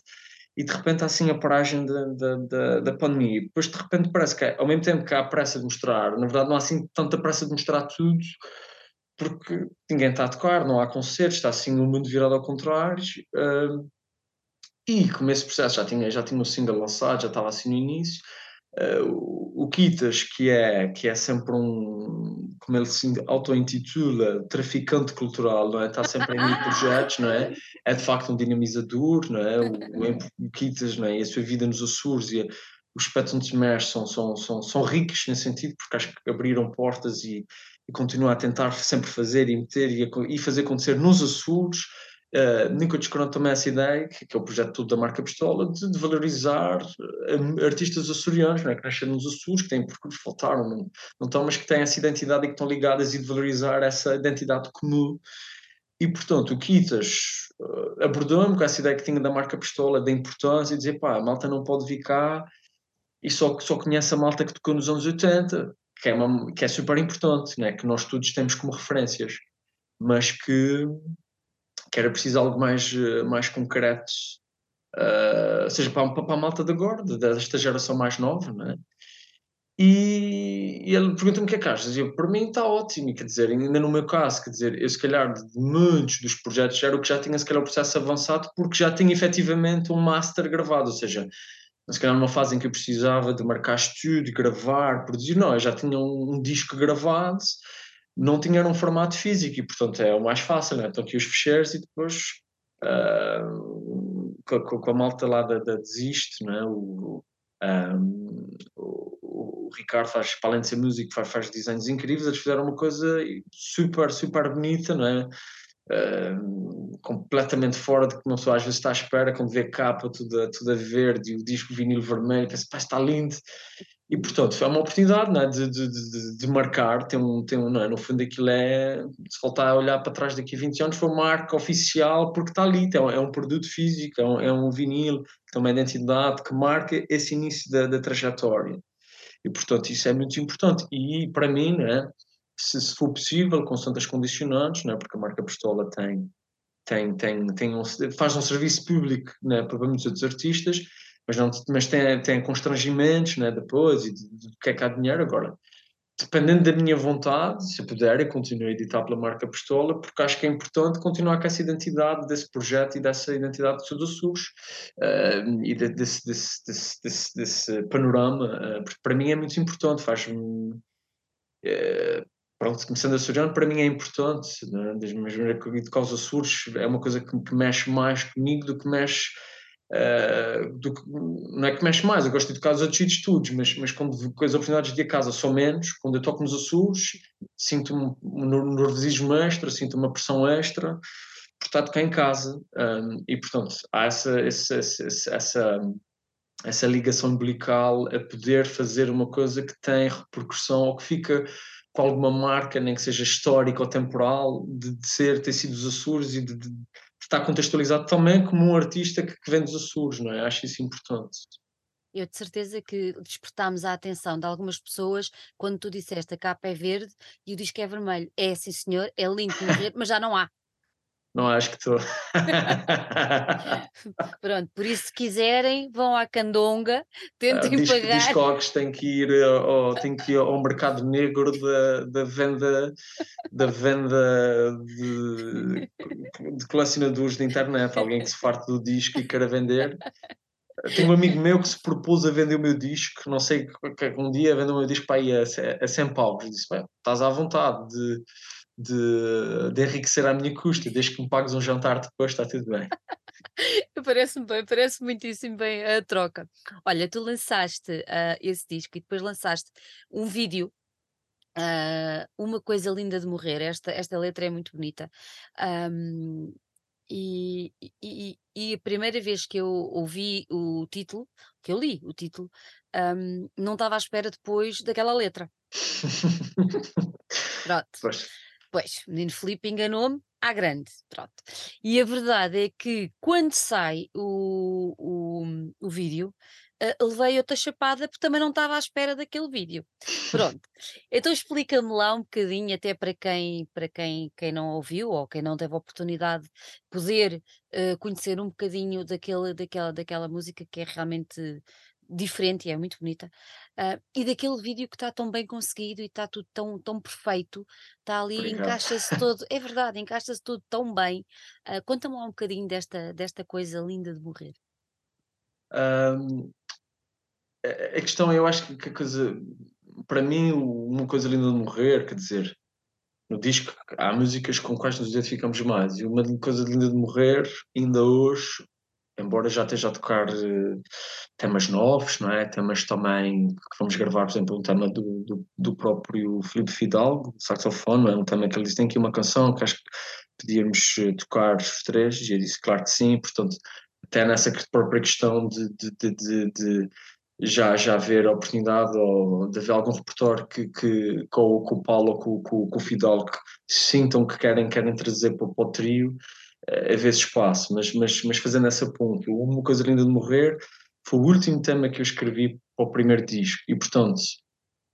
B: e de repente há assim a paragem da, da, da, pandemia. E depois de repente parece que, ao mesmo tempo que há pressa de mostrar, na verdade não há assim tanta pressa de mostrar tudo, porque ninguém está a tocar, não há concertos, está assim o mundo virado ao contrário. Uh, e como esse processo já tinha, já tinha o single lançado, já estava assim no início, Uh, o Kitas, que é, que é sempre um, como ele se auto-intitula, traficante cultural, não é? está sempre em mil projetos, não é? É de facto um dinamizador, não é? O, o, o Kitas não é? e a sua vida nos Açores e a, os Spectrum Smash são, são, são, são ricos nesse sentido, porque acho que abriram portas e, e continuam a tentar sempre fazer e meter e, e fazer acontecer nos Açores Nico descobriu também essa ideia, que, que, é o projeto da marca Pistola, de, de valorizar uh, artistas açorianos, é? que nasceram nos Açores, que têm percursos, faltaram, não, não estão, mas que têm essa identidade e que estão ligadas e de valorizar essa identidade comum. E, portanto, o Kitas uh, abordou-me com essa ideia que tinha da marca Pistola, da importância, e dizer, pá, a malta não pode vir cá e só, só conhece a malta que tocou nos anos 80, que é, uma, que é super importante, né? que nós todos temos como referências, mas que que era preciso algo mais, eh, mais concreto, uh, seja para, para a malta de agora, desta geração mais nova, não é? E, e ele pergunta-me o que é que achas? Eu, para mim está ótimo, quer dizer, ainda no meu caso, quer dizer, eu se calhar de muitos dos projetos era o que já tinha se calhar o processo avançado porque já tinha efetivamente um master gravado, ou seja, se calhar numa fase em que eu precisava de marcar estúdio, gravar, produzir, não, eu já tinha um, um disco gravado, não tinha um formato físico e, portanto, é o mais fácil, né? Estão aqui os ficheiros e depois uh, com, com, a malta lá da, da Desiste, né? o, um, o, o, Ricardo faz, para além de ser músico, faz, faz desenhos incríveis, eles fizeram uma coisa super, super bonita, não é? Completamente fora de que uma pessoa às vezes está à espera, quando vê a capa toda, toda verde e o disco vinil vermelho, pensa, pá, está lindo. E, portanto, foi uma oportunidade é? de, de, de, de, marcar. Tem um, tem um, é? No fundo, aquilo é. Se voltar a olhar para trás daqui a 20 anos, foi uma marca oficial, porque está ali. É um, é um produto físico, é um, é um vinil, tem uma identidade que marca esse início da, da trajetória. E, portanto, isso é muito importante. E, para mim, né, se, se for possível, com tantas condicionantes, né, porque a marca Pistola tem, tem, tem, tem um, faz um serviço público né, para muitos outros artistas mas, não, mas tem, tem constrangimentos né, depois e do de, de que é que há dinheiro agora. Dependendo da minha vontade, se puder, eu continuo a editar pela marca Pistola, porque acho que é importante continuar com essa identidade desse projeto e dessa identidade de Sul SUS uh, e de, desse, desse, desse, desse, panorama, uh, para mim é muito importante, faz-me. Uh, pronto, começando a surgir, para mim é importante, né? desde mesmo que de causa surge, é uma coisa que, que mexe mais comigo do que mexe Uh, do que, não é que mexe mais, eu gosto de tocar os outros estudos, mas, mas quando com as oportunidades de ir a casa são menos, quando eu toco nos Açores, sinto um, um nervosismo extra, sinto uma pressão extra, por estar de cá em casa, um, e portanto há essa, essa, essa, essa, essa ligação umbilical a poder fazer uma coisa que tem repercussão ou que fica com alguma marca, nem que seja histórica ou temporal, de, de ser, ter sido os Açores e de, de está contextualizado também como um artista que, que vem dos Açores, não é? Acho isso importante.
A: Eu de certeza que despertámos a atenção de algumas pessoas quando tu disseste a capa é verde e o disco é vermelho. É sim senhor, é lindo mas já não há.
B: Não acho que estou.
A: Pronto, por isso se quiserem, vão à Candonga, tentem uh, pagar.
B: Discogs tem que ir ao, tem que ir ao mercado negro da, da venda da venda de, de colecionadores de internet, alguém que se farte do disco e queira vender. Tenho um amigo meu que se propôs a vender o meu disco, não sei, um dia vender o meu disco para ir a, a 100 paus. Disse, bem, estás à vontade de de, de enriquecer à minha custa, desde que me pagues um jantar depois, está tudo bem.
A: parece-me bem, parece muitíssimo bem a troca. Olha, tu lançaste uh, esse disco e depois lançaste um vídeo. Uh, uma coisa linda de morrer, esta, esta letra é muito bonita. Um, e, e, e, a primeira vez que eu ouvi o título, que eu li o título, um, não estava à espera depois daquela letra. Pronto. Pois. Pois, o menino Filipe enganou-me à grande, pronto. E a verdade é que quando sai o, o, o vídeo, uh, levei outra chapada porque também não estava à espera daquele vídeo. Pronto. Então explica-me lá um bocadinho, até para quem, para quem, quem não ouviu ou quem não teve a oportunidade de poder uh, conhecer um bocadinho daquele, daquela, daquela música que é realmente diferente e é muito bonita, uh, e daquele vídeo que está tão bem conseguido e está tudo tão, tão perfeito, está ali, encaixa-se todo, é verdade, encaixa-se tudo tão bem. Uh, Conta-me lá um bocadinho desta, desta coisa linda de morrer.
B: Um, a questão, eu acho que a coisa, para mim, uma coisa linda de morrer, quer dizer, no disco há músicas com quais nos identificamos mais, e uma coisa linda de morrer, ainda hoje, embora já esteja a tocar uh, temas novos, não é? Temas também que vamos gravar, por exemplo, um tema do, do, do próprio Filipe Fidalgo, saxofone, é um tema que ele disse, tem aqui uma canção que acho que podíamos eh, tocar os três, e eu disse, claro que sim, portanto, até nessa própria questão de, de, de, de já, já haver a oportunidade ou de haver algum repertório que, que com, com o Paulo ou com, com, com o Fidal que sintam que querem, querem trazer para, para o trio, a ver espaço, mas, mas, mas fazendo essa ponte, Uma Coisa Linda de Morrer foi o último tema que eu escrevi para o primeiro disco e, portanto,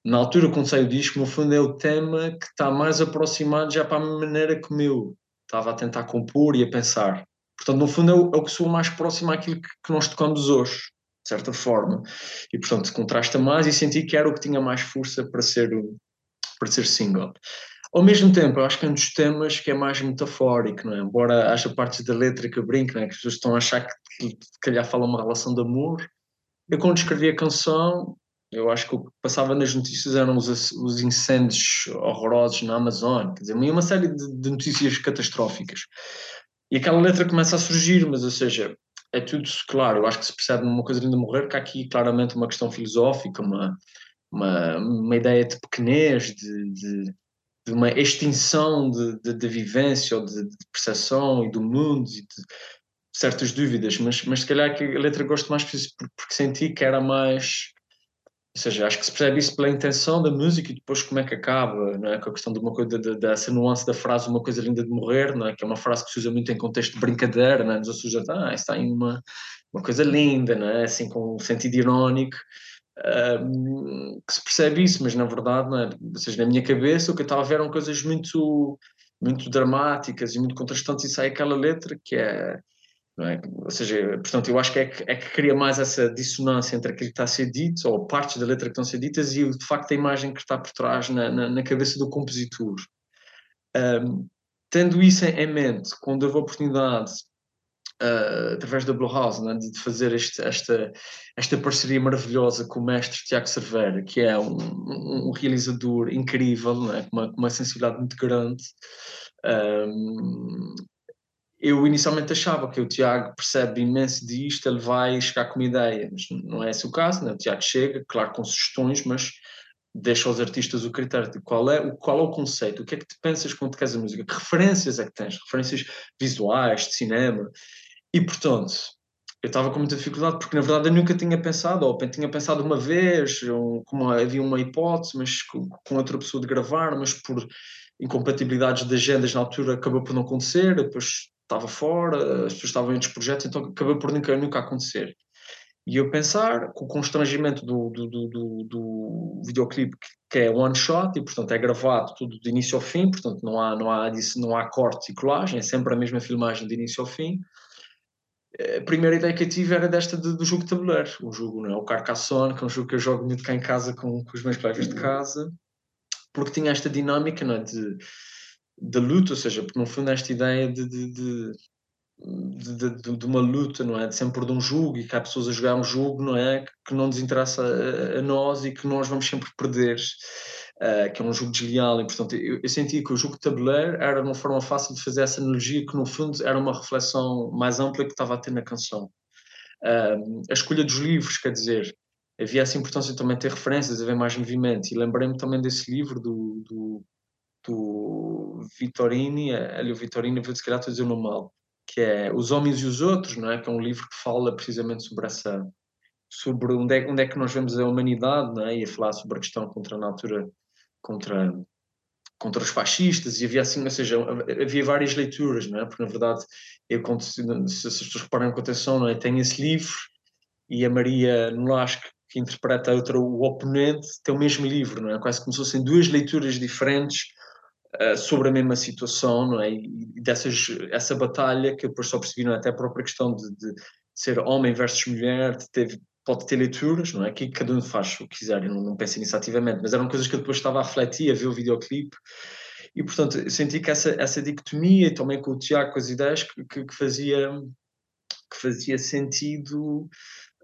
B: na altura quando saiu o disco, no fundo é o tema que está mais aproximado já para a maneira como eu estava a tentar compor e a pensar. Portanto, no fundo é o, é o que sou mais próximo àquilo que, que nós tocamos hoje, de certa forma. E, portanto, contrasta mais e senti que era o que tinha mais força para ser, para ser single. Ao mesmo tempo, eu acho que é um dos temas que é mais metafórico, não é? Embora haja partes da letra que brinco, não é? que as pessoas estão a achar que, que se calhar fala uma relação de amor. Eu, quando escrevi a canção, eu acho que o que passava nas notícias eram os, os incêndios horrorosos na Amazônia, quer dizer, uma série de, de, notícias catastróficas. E aquela letra começa a surgir, mas, ou seja, é tudo claro. Eu acho que se percebe numa coisa linda morrer que há aqui claramente uma questão filosófica, uma, uma, uma ideia de pequenez, de, de de uma extinção de, de, de vivência ou de, de, percepção e do mundo e de certas dúvidas, mas, mas se calhar que a letra gosto mais porque senti que era mais ou seja, acho que se percebe isso pela intenção da música e depois como é que acaba, não é? Com a questão de uma coisa, de, dessa nuance da frase, uma coisa linda de morrer, não é? Que é uma frase que se usa muito em contexto de brincadeira, não é? Nos assusta, ah, está em uma, uma coisa linda, não é? Assim, com um sentido irónico que se percebe isso, mas na verdade, não é? ou seja, na minha cabeça o que eu estava a ver eram coisas muito, muito dramáticas e muito contrastantes e sai aquela letra que é, é? Ou seja, portanto, eu acho que é, que é que cria mais essa dissonância entre aquilo que está a ser dito, ou partes da letra que estão a ser ditas, e de facto a imagem que está por trás na, na, na cabeça do compositor. Um, tendo isso em mente, quando houve a oportunidade uh, através da Blue House, né, de fazer este, esta, esta parceria maravilhosa com o mestre Tiago Cervera, que é um, um, realizador incrível, né, com, uma, uma sensibilidade muito grande. Um, eu inicialmente achava que o Tiago percebe imenso disto, ele vai chegar com uma ideia, mas não é esse o caso, né? o Tiago chega, claro, com sugestões, mas deixa aos artistas o critério de qual é, qual é o conceito, o que é que tu pensas quando queres a música, que referências é que tens, referências visuais, de cinema, e portanto, eu estava com muita dificuldade porque na verdade eu nunca tinha pensado, ou tinha pensado uma vez, ou, como havia uma hipótese, mas com, com, outra pessoa de gravar, mas por incompatibilidades de agendas na altura acabou por não acontecer, depois estava fora, as pessoas estavam em outros projetos, então acabou por nunca, nunca acontecer. E eu pensar, com o constrangimento do, do, do, do, do videoclipe, que é one shot, e portanto é gravado tudo de início ao fim, portanto não há, não há, não há corte e colagem, é sempre a mesma filmagem de início ao fim a primeira ideia que eu tive era desta de, do jogo de tabuleiro, o jogo, não é? o Carcassonne, que é um jogo que eu jogo muito cá em casa com, com os meus colegas de casa, porque tinha esta dinâmica não é? de, de luta, ou seja, porque no fundo esta ideia de, de, de de, de, de, uma luta, não é? De sempre de um jogo e que há pessoas a jogar um jogo, não é? Que não nos interessa a, a nós e que nós vamos sempre perder uh, que é um jogo desleal, e portanto eu, eu que o jogo de tabuleiro era uma forma fácil de fazer essa analogia que no fundo era uma reflexão mais ampla que estava a ter na canção. Uh, a escolha dos livros, quer dizer, havia essa importância de também ter referências, haver mais movimento, e lembrei-me também desse livro do, do, do Vittorini, Hélio Vittorini, vou se calhar estou a dizer o nome mal, que é Os Homens e os Outros, não é? que é um livro que fala precisamente sobre essa sobre onde é, onde é que nós vemos a humanidade, não é? e a falar sobre a questão contra na altura contra, contra os fascistas, e havia assim, ou seja, havia várias leituras, não é? Porque na verdade, eu, se, se as pessoas reparem com atenção, não é? tem esse livro e a Maria Nolasco, que interpreta a outra, o oponente, tem o mesmo livro, não é? Quase como se fossem duas leituras diferentes uh, sobre a mesma situação, não é? E dessas, essa batalha que eu depois só percebi, não é? Até a própria questão de, de ser homem versus mulher, de ter pode ter leituras, não é? Aqui cada um faz o que quiser e não, não pensa nisso ativamente, mas eram coisas que eu depois estava a refletir, a ver o videoclipe e portanto eu senti que essa, essa dicotomia também com o Tiago, com as ideias que, que, que fazia que fazia sentido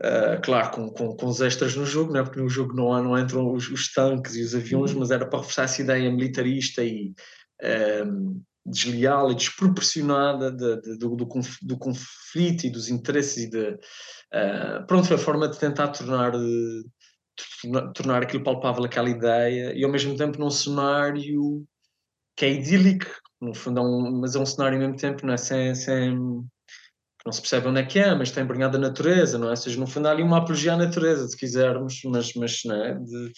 B: Uh, claro, com, com, com, os extras no jogo, é? porque no jogo não, não entram os, os tanques e os aviões, uhum. mas era para reforçar essa ideia militarista e, um, desleal e desproporcionada de, de, do, do, do, conflito e dos interesses e de, uh, pronto, a forma de tentar tornar, uh, tornar aquilo palpável aquela ideia e ao mesmo tempo num cenário que é idílico, no fundo é um, mas é um cenário ao mesmo tempo, não é? Sem, sem, não se percebe onde é que é, mas está embrenhado da natureza, não é? Ou seja, no fundo há ali uma apologia à natureza, se quisermos, mas, mas não é? De,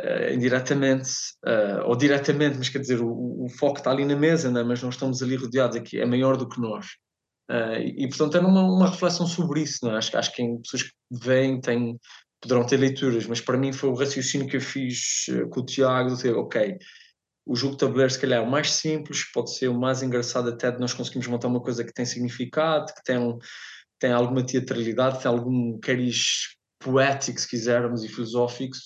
B: uh, indiretamente, uh, ou diretamente, mas quer dizer, o, o, foco está ali na mesa, não é? mas nós estamos ali rodeados aqui, é maior do que nós. Uh, e, portanto, é uma, uma reflexão sobre isso, não é? Acho, acho que em pessoas que vêm têm, poderão ter leituras, mas para mim foi o raciocínio que eu fiz com o Tiago, de ok, o jogo de tabuleiro se calhar é o mais simples, pode ser o mais engraçado até de nós conseguimos montar uma coisa que tem significado, que tem, um, tem alguma teatralidade, tem algum cariz poético, se quisermos, e filosófico,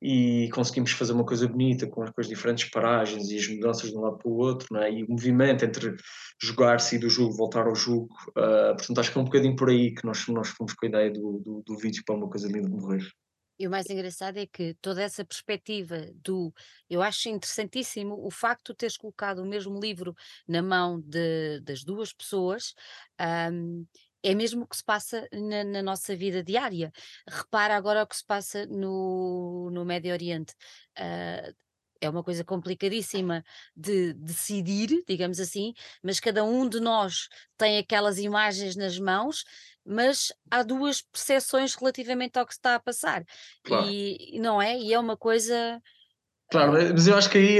B: e conseguimos fazer uma coisa bonita com as, diferentes paragens e as mudanças de um lado para o outro, é? e o movimento entre jogar-se e do jogo, voltar ao jogo. Uh, portanto, acho que é um bocadinho por aí que nós, nós fomos com a ideia do, do, do vídeo para uma coisa linda de morrer.
A: E o mais engraçado é que toda essa perspectiva do. Eu acho interessantíssimo o facto de teres colocado o mesmo livro na mão de, das duas pessoas. Um, é mesmo o que se passa na, na, nossa vida diária. Repara agora o que se passa no, no Médio Oriente. Uh, é uma coisa complicadíssima de decidir, digamos assim, mas cada um de nós tem aquelas imagens nas mãos mas há duas percepções relativamente ao que está a passar. Claro. E não é? E é uma coisa.
B: Claro, uh... mas eu acho que aí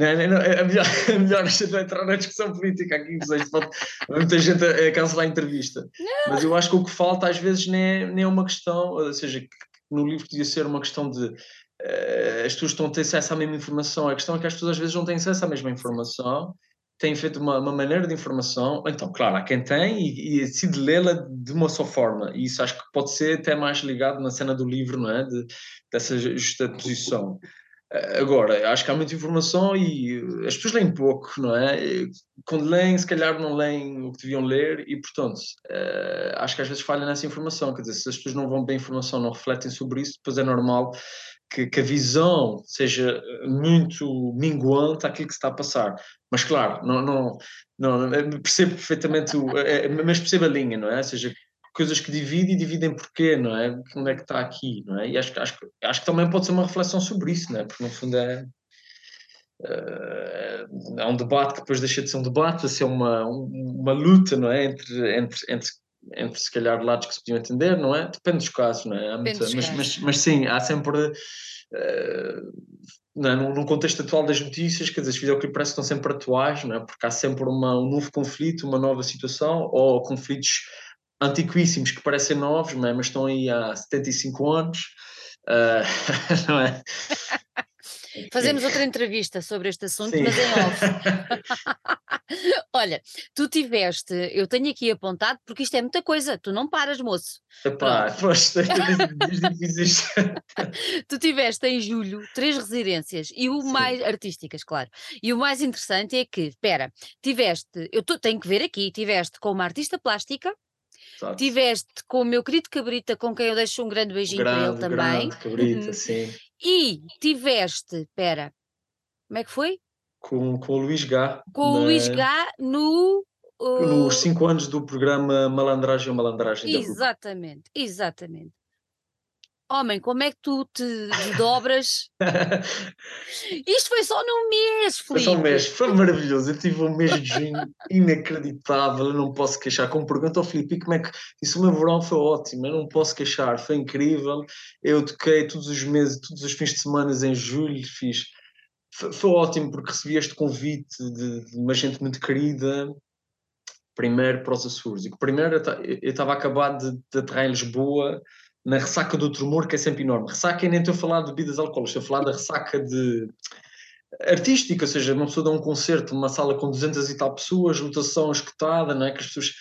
B: não, não, é melhor, é melhor a gente não entrar na discussão política aqui, pode, muita gente a, a cancelar a entrevista. Não. Mas eu acho que o que falta às vezes nem é, nem é uma questão, ou seja, que no livro podia ser uma questão de uh, as pessoas estão a ter acesso à mesma informação, a questão é que as pessoas às vezes não têm acesso à mesma informação tem feito uma, uma, maneira de informação, então, claro, há quem tem e, e decide lê-la de uma só forma, e isso acho que pode ser até mais ligado na cena do livro, não é? De, dessa justa posição. Agora, acho que há muita informação e as pessoas leem pouco, não é? Quando leem, se calhar não leem o que deviam ler e, portanto, uh, acho que às vezes falha nessa informação. Quer dizer, se as pessoas não vão bem informação, não refletem sobre isso, depois é normal que, que, a visão seja muito minguante àquilo que se está a passar. Mas, claro, não, não, não percebo perfeitamente, o, é, mas percebo a linha, não é? Ou seja, coisas que dividem e dividem porquê, não é? Onde é que está aqui, não é? E acho, acho, acho que também pode ser uma reflexão sobre isso, não é? Porque, no fundo, é. Uh, é um debate que depois deixa de ser um debate, a ser uma, uma luta, não é? Entre, entre, entre entre se calhar lados que se podiam entender, não é? Depende dos casos, não é? Muita, mas, mas, mas, sim, há sempre. Uh, não é? num, contexto atual das notícias, quer dizer, os videoclipes parece que estão sempre atuais, não é? porque há sempre uma, um novo conflito, uma nova situação, ou conflitos antiquíssimos que parecem novos, não é? mas estão aí há 75 anos, uh, não é?
A: Fazemos outra entrevista sobre este assunto, Sim. mas em off. Olha, tu tiveste, eu tenho aqui apontado, porque isto é muita coisa, tu não paras, moço.
B: Epá, poxa, difíceis.
A: tu tiveste em julho três residências e o Sim. mais artísticas, claro. E o mais interessante é que, espera, tiveste, eu tô, tenho que ver aqui, tiveste com uma artista plástica, Exato. Tiveste com o meu querido Cabrita, com quem eu deixo um grande beijinho grande, para ele também.
B: Grande Cabrita, uhum. sim.
A: E tiveste, espera, como é que foi?
B: Com, com o Luís Gá.
A: Com na... o Luís Gá no.
B: Uh... Nos cinco anos do programa Malandragem ou Malandragem.
A: Exatamente, exatamente. Homem, como é que tu te dobras? Isto foi só num mês, Felipe.
B: Foi só um mês, foi maravilhoso. Eu tive um mês de junho inacreditável, eu não posso queixar. Como pergunta ao Felipe, como é que. Isso, o meu verão foi ótimo, eu não posso queixar, foi incrível. Eu toquei todos os meses, todos os fins de semana em julho, fiz. Foi, foi ótimo porque recebi este convite de, de uma gente muito querida, primeiro para os Açores. E primeiro eu estava acabado de, de aterrar em Lisboa na ressaca do tremor, que é sempre enorme. Ressaca, nem estou a falar de bebidas alcoólicas, estou a falar da ressaca de artística, ou seja, uma pessoa dá um concerto numa sala com 200 e tal pessoas, lotação escutada, não é? Que as pessoas.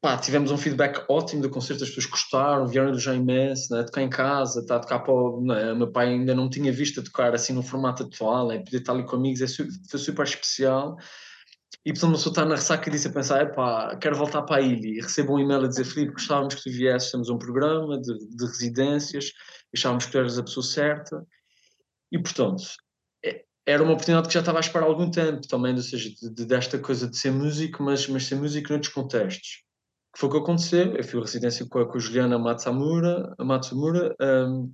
B: Pá, tivemos um feedback ótimo do concerto, as pessoas gostaram, vieram do já imenso, né? tocar em casa, está a tocar para o, é? meu pai ainda não tinha visto a tocar assim no formato atual, é? poder estar ali com amigos, é, foi super especial e portanto uma pessoa está na ressaca e disse a pensar, epá, quero voltar para a ilha e recebo um e-mail a dizer, Filipe, gostávamos que tu viesses, temos um programa de, de residências, achávamos que tu eras a pessoa certa e portanto, é, era uma oportunidade que já estava a esperar há algum tempo também, ou seja, de, de, desta coisa de ser músico, mas, mas ser músico noutros contextos. Que foi o que aconteceu, eu fui residência com a, com a Juliana Matsamura, Matsumura, um,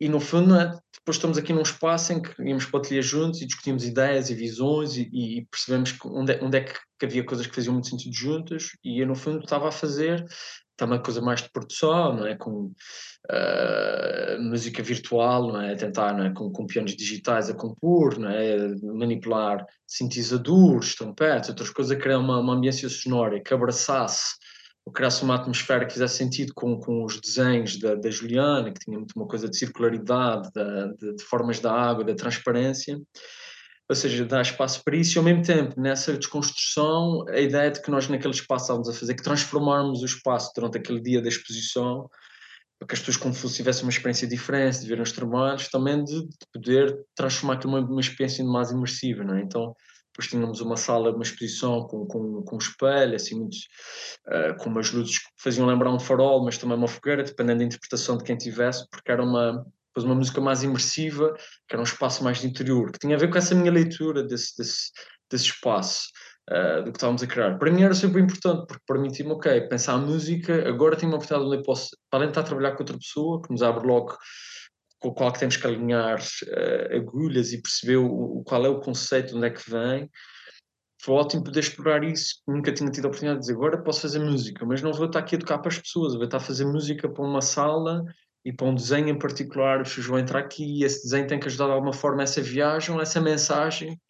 B: e no fundo, é? Depois estamos aqui num espaço em que íamos ateliê juntos e discutimos ideias e visões e, e percebemos onde é, onde é que, havia coisas que faziam muito sentido juntas e eu no fundo estava a fazer também coisa mais de produção, não é? Com uh, música virtual, não é? Tentar, não é? Com, com pianos digitais a compor, não é? Manipular sintetizadores, trompetes, outras coisas, criar uma, uma ambiência sonora que abraçasse ou criasse uma atmosfera que fizesse sentido com, com os desenhos da, da Juliana, que tinha muito uma coisa de circularidade, da, de, de, formas da água, da transparência. Ou seja, dar espaço para isso e, ao mesmo tempo, nessa desconstrução, a ideia de que nós, naquele espaço, estávamos a fazer, que transformarmos o espaço durante aquele dia da exposição, para que as pessoas, como fosse, tivessem uma experiência diferente, de ver os trabalhos, também de, de poder transformar aquilo numa, uma experiência mais imersiva. Não é? Então, depois tínhamos uma sala, uma exposição com, com, com espelho, assim, muitos, uh, com umas luzes que faziam lembrar um farol, mas também uma fogueira, dependendo da interpretação de quem tivesse, porque era uma, depois uma música mais imersiva, que era um espaço mais de interior, que tinha a ver com essa minha leitura desse, desse, desse espaço. Uh, do que estávamos a criar. Para mim era sempre importante, porque permitia-me, ok, pensar a música, agora tenho uma oportunidade onde eu posso, além de estar a trabalhar com outra pessoa, que nos abre logo com o qual que temos que alinhar uh, agulhas e perceber o, qual é o conceito, onde é que vem. Foi ótimo poder explorar isso. Nunca tinha tido a oportunidade de dizer agora posso fazer música, mas não vou estar aqui a tocar para as pessoas, vou estar a fazer música para uma sala e para um desenho em particular. As vão entrar aqui e esse desenho tem que ajudar de alguma forma essa viagem, essa mensagem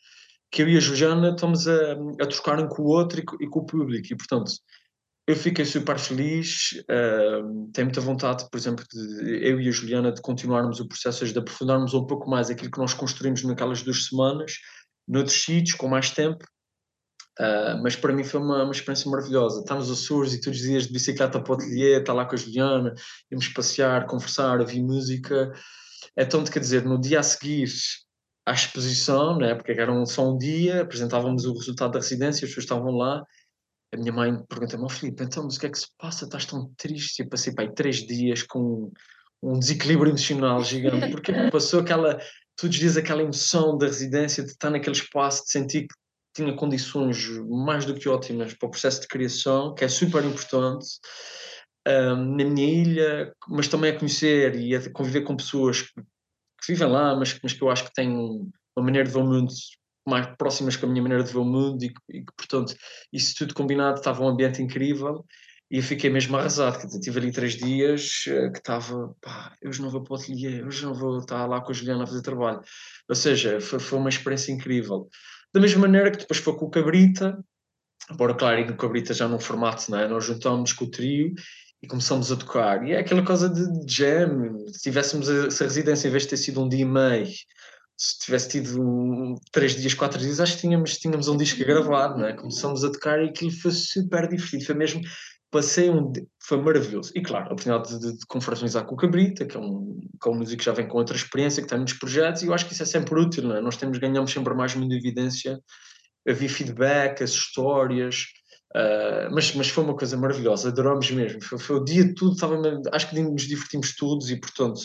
B: que eu e a Juliana estamos a, a trocar um com o outro e e com o público. E portanto, eu fiquei super feliz, uh, tenho muita vontade, por exemplo, de eu e a Juliana de continuarmos o processo, de aprofundarmos um pouco mais aquilo que nós construímos naquelas duas semanas, noutros sítios, com mais tempo. Uh, mas para mim foi uma, uma experiência maravilhosa. Estamos a Açores e todos os dias de bicicleta para o ateliê, estar lá com a Juliana, íamos passear, conversar, ouvir música. Então, quer dizer, no dia a seguir à exposição, né, porque era só um dia, apresentávamos o resultado da residência, as pessoas estavam lá, a minha mãe pergunta-me, oh, Filipe, então, mas o que é que se passa? Estás tão triste? Eu passei três dias com um desequilíbrio emocional gigante, porque passou aquela, todos os dias aquela emoção da residência, de estar naquele espaço, de sentir que tinha condições mais do que ótimas para o processo de criação, que é super importante, um, na minha ilha, mas também a conhecer e a conviver com pessoas que, que vivem lá, mas, mas que eu acho que têm uma maneira de ver o mundo mais próximas com a minha maneira de ver o mundo e, que, portanto, isso tudo combinado estava um ambiente incrível e eu fiquei mesmo arrasado, quer dizer, tive ali três dias uh, que estava, pá, hoje não vou para o ateliê, hoje não vou estar lá com a Juliana a fazer trabalho. Ou seja, foi, foi uma experiência incrível. Da mesma maneira que depois foi com o Cabrita, embora claro, e no Cabrita já num formato, não é? nós juntamos com o trio e começamos a tocar. E é aquela coisa de jam, se tivéssemos essa residência, em vez de ter sido um dia e meio, se tivesse tido um, três dias, quatro dias, acho que tínhamos, tínhamos um disco gravado, não é? Começamos a tocar e aquilo foi super divertido, foi mesmo, passei um, foi maravilhoso. E claro, a oportunidade de, de confraternizar com o Cabrita, que é um, que é um músico que já vem com outra experiência, que tem muitos projetos, e eu acho que isso é sempre útil, não é? Nós temos, ganhamos sempre mais muita evidência, havia feedback, as histórias, Uh, mas, mas foi uma coisa maravilhosa, adorámos mesmo. Foi, foi o dia todo, estava, acho que nos divertimos todos e, portanto,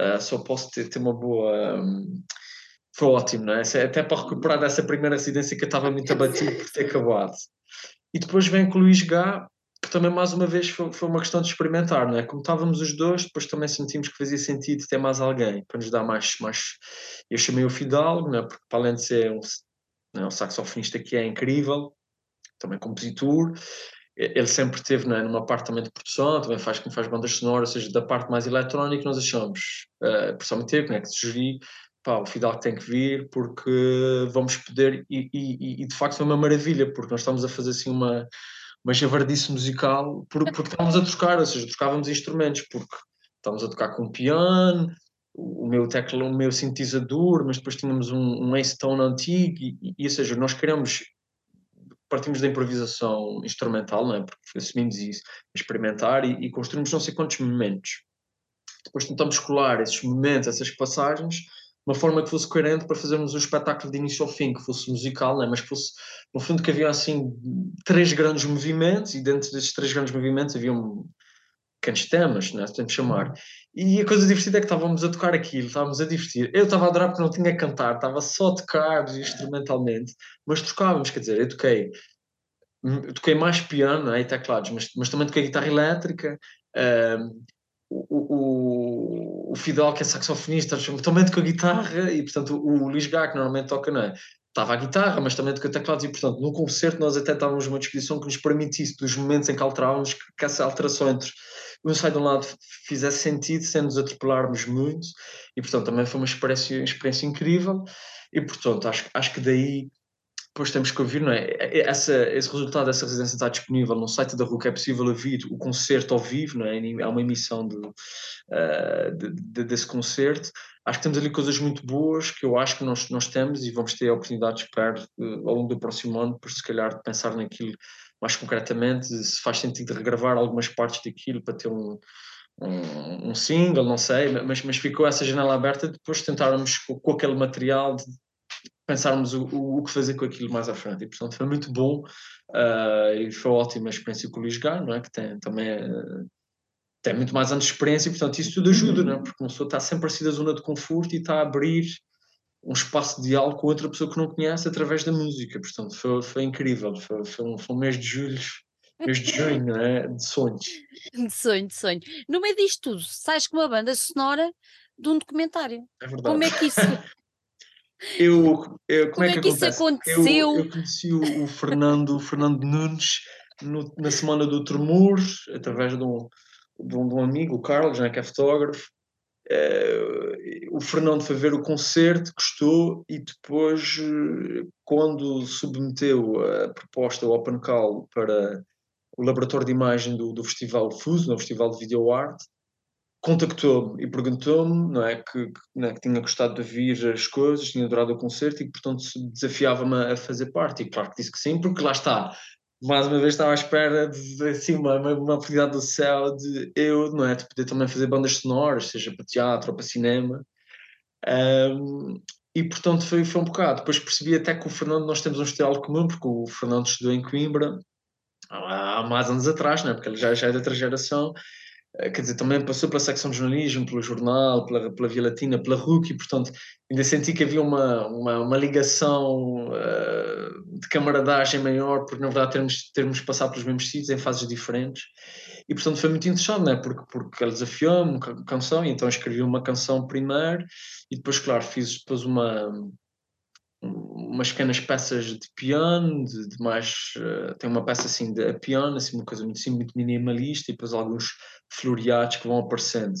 B: uh, só posso ter, ter uma boa. Um, foi ótimo, não é? Até para recuperar dessa primeira residência que eu estava muito abatido por ter acabado. E depois vem com o Luís Gá, que também mais uma vez foi, foi, uma questão de experimentar, não é? Como estávamos os dois, depois também sentimos que fazia sentido ter mais alguém para nos dar mais. mais... Eu chamei o Fidalgo, não é? Porque para além de ser um, é? um saxofonista que é incrível, também compositor, ele sempre teve é? numa parte também de produção, também faz, faz bandas sonoras, ou seja, da parte mais eletrónica, nós achamos, uh, principalmente eu, né, que sugeri, pá, o Fidal tem que vir porque vamos poder, e, e, e, de facto foi uma maravilha, porque nós estamos a fazer assim uma, uma javardice musical, porque, porque estávamos a tocar, ou seja, tocávamos instrumentos, porque estávamos a tocar com piano, o meu teclado, o meu sintetizador, mas depois tínhamos um, um Ace-Tone antigo, e, e, ou seja, nós queremos, partimos da improvisação instrumental, não é? porque assumimos isso, experimentar e, e construímos não sei quantos momentos. Depois tentamos colar esses momentos, essas passagens, uma forma que fosse coerente para fazermos um espetáculo de início ao fim, que fosse musical, né? mas que fosse, no fundo, que havia assim três grandes movimentos, e dentro desses três grandes movimentos havia um, pequenos temas, né? se podemos chamar. E a coisa divertida é que estávamos a tocar aquilo, estávamos a divertir. Eu estava a adorar porque não tinha a cantar, estava só a tocar instrumentalmente, mas tocávamos, quer dizer, eu toquei, eu toquei mais piano né, e teclados, mas, mas também toquei guitarra elétrica. Um, o, o, o Fidel, que é saxofonista, também toca guitarra, e portanto o, o Luís Gá, que normalmente toca, não é? estava a guitarra, mas também toca teclados, e portanto, no concerto nós até estávamos numa disposição que nos permitisse, dos momentos em que alterávamos, que essa alteração entre um ensaio de um lado fizesse sentido, sem nos atropelarmos muito, e portanto também foi uma experiência, experiência incrível, e portanto acho, acho que daí depois temos que ouvir, não é? Essa, esse resultado dessa residência está disponível no site da RUC, é possível ouvir o concerto ao vivo, não é? Há uma emissão uh, de, de, desse concerto. Acho que temos ali coisas muito boas que eu acho que nós, nós temos e vamos ter a oportunidade, espero, uh, ao longo do próximo ano, por se calhar de pensar naquilo mais concretamente, se faz sentido regravar algumas partes daquilo para ter um, um, um, single, não sei, mas, mas ficou essa janela aberta depois de tentarmos com, com aquele material de pensarmos o, o, o, que fazer com aquilo mais à frente. E, portanto, foi muito bom uh, e foi ótima a experiência com o Luís Gar, não é? que tem também uh, tem muito mais anos de experiência e, portanto, isso tudo ajuda, não é? porque uma pessoa está sempre a sair da zona de conforto e está a abrir um espaço de diálogo com outra pessoa que não conhece através da música. Portanto, foi, foi incrível. Foi, foi, um, foi um mês de julho mês de junho, não é? De sonhos.
A: De sonho, de sonho. No meio disto tudo, sais com uma banda sonora de um documentário.
B: É verdade.
A: Como é que isso
B: Eu, eu como,
A: como, é que,
B: que
A: isso
B: acontece?
A: aconteceu?
B: Eu, eu conheci o, o Fernando, o Fernando Nunes no, na semana do Tremor, através de um, de um, de um amigo, o Carlos, né, que é fotógrafo. Uh, o Fernando foi ver o concerto, gostou e depois, quando submeteu a proposta ao Open Call para o laboratório de imagem do, do Festival Fuso, no Festival de Video Art, contactou-me e perguntou-me não é, que, que, não é, que, tinha gostado de ouvir as coisas, tinha adorado o concerto e que, portanto, desafiava-me a fazer parte. E claro que disse que sim, porque lá está. Mais uma vez estava à espera de assim, uma, uma oportunidade do céu de eu, não é? De poder também fazer bandas sonoras, seja para teatro ou para cinema. Um, e portanto foi, foi um bocado. Depois percebi até que o Fernando, nós temos um estilo comum, porque o Fernando estudou em Coimbra há, há mais anos atrás, não é? porque ele já, já é da outra geração quer dizer, também passou pela secção de jornalismo, pelo jornal, pela, pela Via Latina, pela RUC, e portanto ainda senti que havia uma, uma, uma ligação uh, de camaradagem maior, porque na verdade termos, termos passado pelos mesmos sítios em fases diferentes, e portanto foi muito interessante, né? porque, porque ele desafiou-me uma canção, e então escrevi uma canção primeiro, e depois, claro, fiz depois uma, umas pequenas peças de piano, de, de mais. Uh, tem uma peça assim de piano, assim, uma coisa muito, assim, muito minimalista, e depois alguns floreados que vão aparecendo.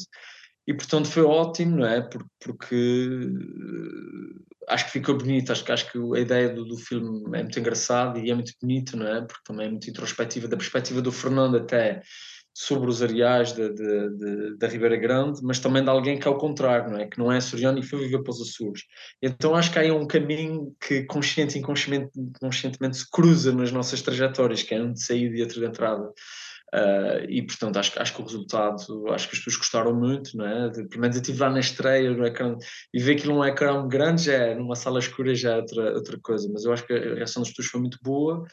B: E portanto foi ótimo, não é? Porque, porque uh, acho que ficou bonito, acho que, acho que a ideia do, do filme é muito engraçada e é muito bonito, não é? Porque também é muito introspectiva, da perspectiva do Fernando até sobre os areais da Ribeira Grande, mas também de alguém que é o contrário, não é? Que não é açoriano e foi viver para os Açores. Então acho que há aí um caminho que consciente e inconscientemente, inconscientemente se cruza nas nossas trajetórias, que é um de saída e outro de entrada. Uh, e portanto acho, acho que o resultado, acho que as pessoas gostaram muito, não é? Pelo menos eu estive lá na estreia no ecrã, e ver aquilo num ecrã grande já é, numa sala escura já é outra, outra coisa, mas eu acho que a reação das pessoas foi muito boa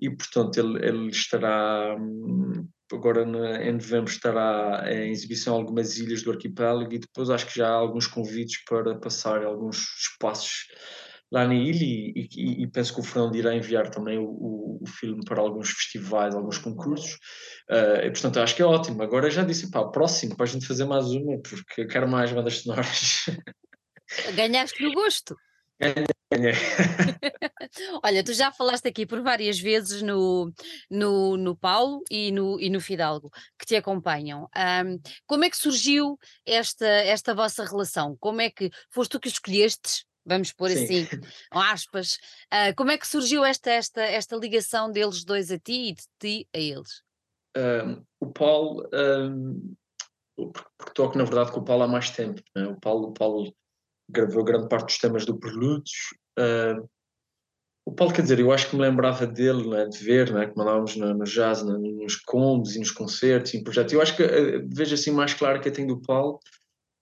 B: e portanto ele, ele estará hum, agora em novembro estará em exibição algumas ilhas do arquipélago e depois acho que já há alguns convites para passar alguns espaços lá na ilha e, e, e penso que o Fernando irá enviar também o, o, o, filme para alguns festivais, alguns concursos uh, e portanto acho que é ótimo. Agora já disse, pá, próximo para a gente fazer mais uma porque quero mais bandas sonoras.
A: Ganhaste no gosto.
B: Ganhei.
A: Olha, tu já falaste aqui por várias vezes no, no, no Paulo e no, e no Fidalgo, que te acompanham. Um, como é que surgiu esta, esta vossa relação? Como é que foste tu que escolheste? Vamos pôr
B: Sim.
A: assim, aspas. Uh, como é que surgiu esta, esta, esta ligação deles dois a ti e de ti a eles?
B: Um, o Paulo, um, porque toco na verdade com o Paulo há mais tempo. Né? O Paulo, o Paulo gravou grande parte dos temas do Prelúdios. Uh, o Paulo, quer dizer, eu acho que me lembrava dele, né, de ver, né, que mandávamos no, no jazz, nos combos e nos concertos e projetos. Eu acho que uh, vejo assim mais claro que eu tenho do Paulo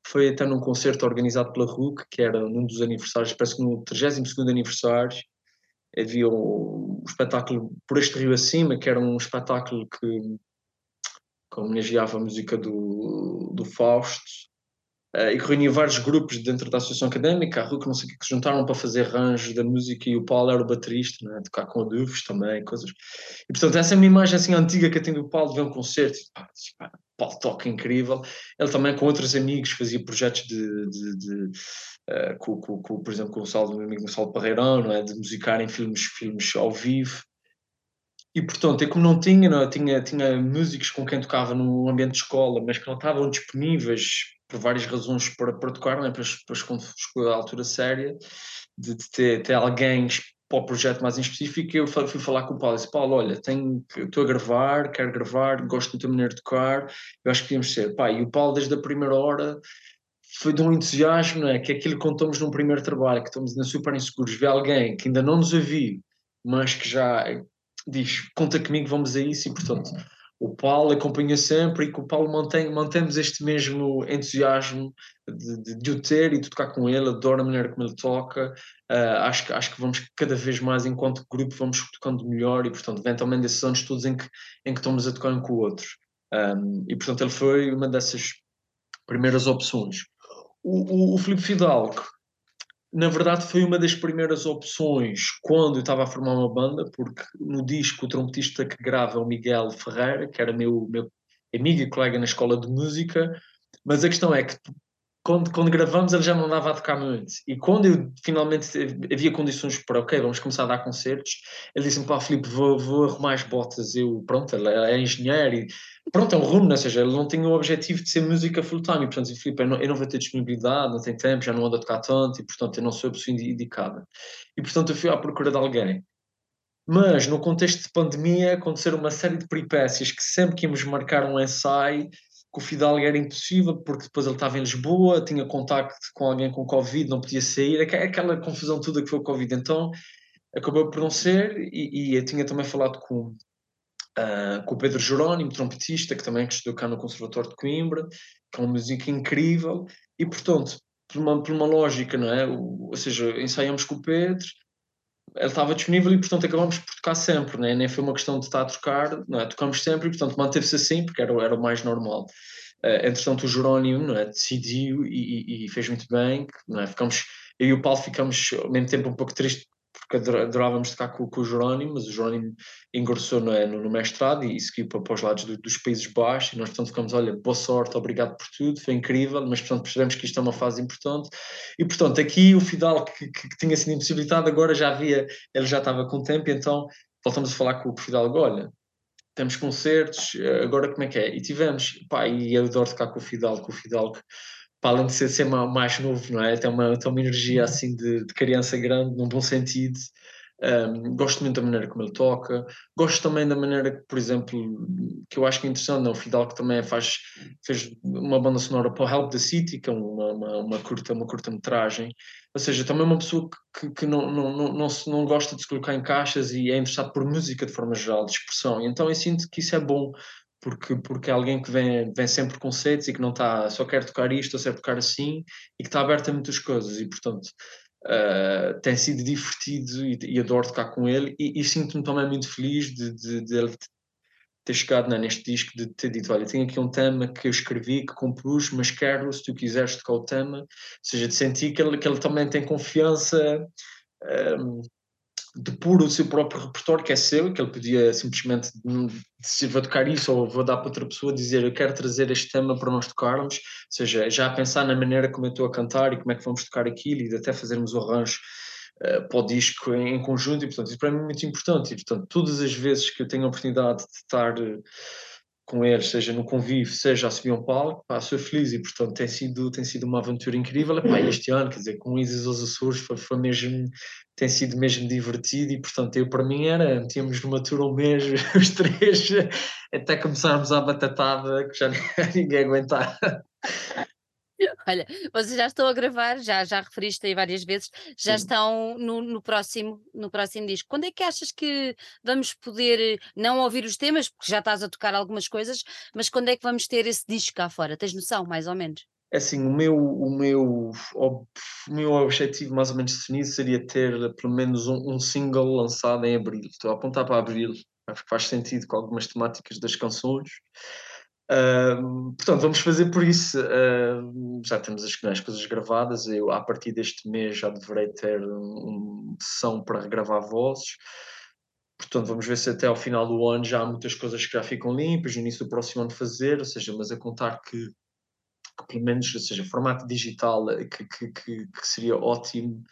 B: foi até num concerto organizado pela RUC, que era num dos aniversários, parece que no 32 aniversário, havia o espetáculo Por Este Rio Acima, que era um espetáculo que que homenageava a música do, do Fausto, uh, e que reunia vários grupos dentro da associação académica, a RUC, não sei o que, que se juntaram para fazer arranjos da música e o Paulo era o baterista, né, tocar com adufos também, coisas. E portanto, essa é uma imagem assim antiga que eu tenho do Paulo de ver um concerto, pá, pá, Paulo toca incrível. Ele também com outros amigos fazia projetos de, de, de uh, com, com, com, por exemplo, com o Saldo, meu amigo Gonçalo Parreirão, não é? de musicar em filmes, filmes ao vivo. E portanto, eu como não tinha, não, é? tinha, tinha músicos com quem tocava no ambiente de escola, mas que não estavam disponíveis por várias razões para, para tocar, é? depois, depois quando chegou a altura séria, de, de ter, ter alguém para o projeto mais em específico, eu fui falar com o Paulo e disse, Paulo, olha, tenho, estou a gravar, quero gravar, gosto da maneira de tocar, eu acho que podíamos ser. Pá, e o Paulo desde a primeira hora foi de um entusiasmo, não é? que é aquilo que contamos num primeiro trabalho, que estamos ainda super inseguros, ver alguém que ainda não nos ouviu, mas que já diz, conta comigo, vamos a isso, e portanto o Paulo acompanha sempre e que o Paulo mantém, mantemos este mesmo entusiasmo de, de, de, o ter e de tocar com ele, adoro a maneira como ele toca, uh, acho, acho que vamos cada vez mais, enquanto grupo, vamos tocando melhor e, portanto, vem também desses anos todos em que, em que estamos a tocar um com o outro. Um, e, portanto, ele foi uma dessas primeiras opções. O, o, o Filipe Fidalgo, na verdade foi uma das primeiras opções quando eu estava a formar uma banda, porque no disco o trompetista que grava é o Miguel Ferreira, que era meu, meu amigo e colega na escola de música, mas a questão é que quando, quando gravamos ele já não dava a tocar muito. E quando eu finalmente havia condições para, ok, vamos começar a dar concertos, ele disse-me, pá, Filipe, vou, vou arrumar as botas. Eu, pronto, ele é engenheiro e pronto, é um rumo, ou seja, ele não tinha o objetivo de ser música full-time. E, portanto, Filipe, eu não, eu não vou ter disponibilidade, não tenho tempo, já não ando a tocar tanto e, portanto, eu não sou a pessoa indicada. E, portanto, eu fui à procura de alguém. Mas, no contexto de pandemia, aconteceram uma série de peripécias que sempre que íamos marcar um ensaio, com o Fidalgo era impossível, porque depois ele estava em Lisboa, tinha contacto com alguém com Covid, não podia sair, aquela confusão toda que foi o Covid. Então, acabou por não ser, e, e eu tinha também falado com, uh, com o Pedro Jerónimo, trompetista, que também estudou cá no Conservatório de Coimbra, que é uma música incrível, e portanto, por uma, por uma lógica, não é? Ou seja, ensaiamos com o Pedro, ele estava disponível e, portanto, acabamos por tocar sempre, né? nem foi uma questão de estar a tocar, não é? sempre e, portanto, manteve-se assim, porque era, era o mais normal. Uh, entretanto, o Jerónimo não é? decidiu e, e, e, fez muito bem, não é? ficamos, eu e o Paulo ficamos ao mesmo tempo um pouco tristes porque adorávamos tocar com, com o Jerónimo, mas o Jerónimo ingressou no, no, mestrado e, e seguiu para, para os lados do, dos Países Baixos e nós, portanto, ficamos, olha, boa sorte, obrigado por tudo, foi incrível, mas, portanto, percebemos que isto é uma fase importante e, portanto, aqui o Fidal, que, que, que tinha sido impossibilitado, agora já havia, ele já estava com tempo, então voltamos a falar com o Fidal, olha, temos concertos, agora como é que é? E tivemos, pá, e eu adoro tocar com o Fidal, com o Fidal, para além de ser, ser mais novo, não é? Tem uma, tem uma energia uhum. assim de, de criança grande, num bom sentido. Um, gosto muito da maneira como ele toca, gosto também da maneira que, por exemplo, que eu acho que é interessante, não? o que também faz, fez uma banda sonora para o Help the City, que é uma, uma, uma curta, uma curta metragem, ou seja, também é uma pessoa que, que não, não, não, não, se, não gosta de se colocar em caixas e é interessado por música de forma geral, de expressão, então eu sinto que isso é bom porque, porque é alguém que vem, vem sem preconceitos e que não está, só quer tocar isto ou quer tocar assim e que está aberto a muitas coisas e portanto uh, tem sido divertido e, e, adoro tocar com ele e, e sinto-me também muito feliz de, de, de ele ter chegado né, neste disco de ter dito, olha, tenho aqui um tema que eu escrevi, que compus, mas quero, se tu quiseres tocar o tema, ou seja, de sentir que ele, que ele também tem confiança um, de pôr o seu próprio repertório, que é seu, que ele podia simplesmente se vou tocar isso ou vou dar para outra pessoa, dizer eu quero trazer este tema para nós tocarmos, ou seja, já pensar na maneira como eu estou a cantar e como é que vamos tocar aquilo e até fazermos o arranjo uh, para o disco em, em, conjunto e portanto isso para mim é muito importante. E portanto todas as vezes que eu tenho a oportunidade de estar uh, com eles, seja no convívio, seja a subir um palco, pá, sou feliz e portanto tem sido, tem sido uma aventura incrível. Pá, este ano, quer dizer, com Isis aos Açores foi, foi mesmo, tem sido mesmo divertido e portanto eu para mim era, tínhamos numa tour um mês, os três, até começarmos a batatada que já ninguém aguentava.
A: Olha, vocês já estão a gravar, já, já referiste aí várias vezes, já Sim. estão no, no, próximo, no próximo disco. Quando é que achas que vamos poder não ouvir os temas, porque já estás a tocar algumas coisas, mas quando é que vamos ter esse disco cá fora? Tens noção, mais ou menos?
B: É assim, o meu, o meu, o meu objetivo mais ou menos definido seria ter pelo menos um, um single lançado em abril. Estou a apontar para abril, acho que faz sentido com algumas temáticas das canções. Uh, portanto, vamos fazer por isso. Uh, já temos as, as, coisas gravadas. Eu, a partir deste mês, já deverei ter uma sessão para regravar vozes. Portanto, vamos ver se até ao final do ano já há muitas coisas que já ficam limpas, no início do próximo ano fazer, ou seja, mas a contar que, que pelo menos, ou seja, formato digital que, que, que, que seria ótimo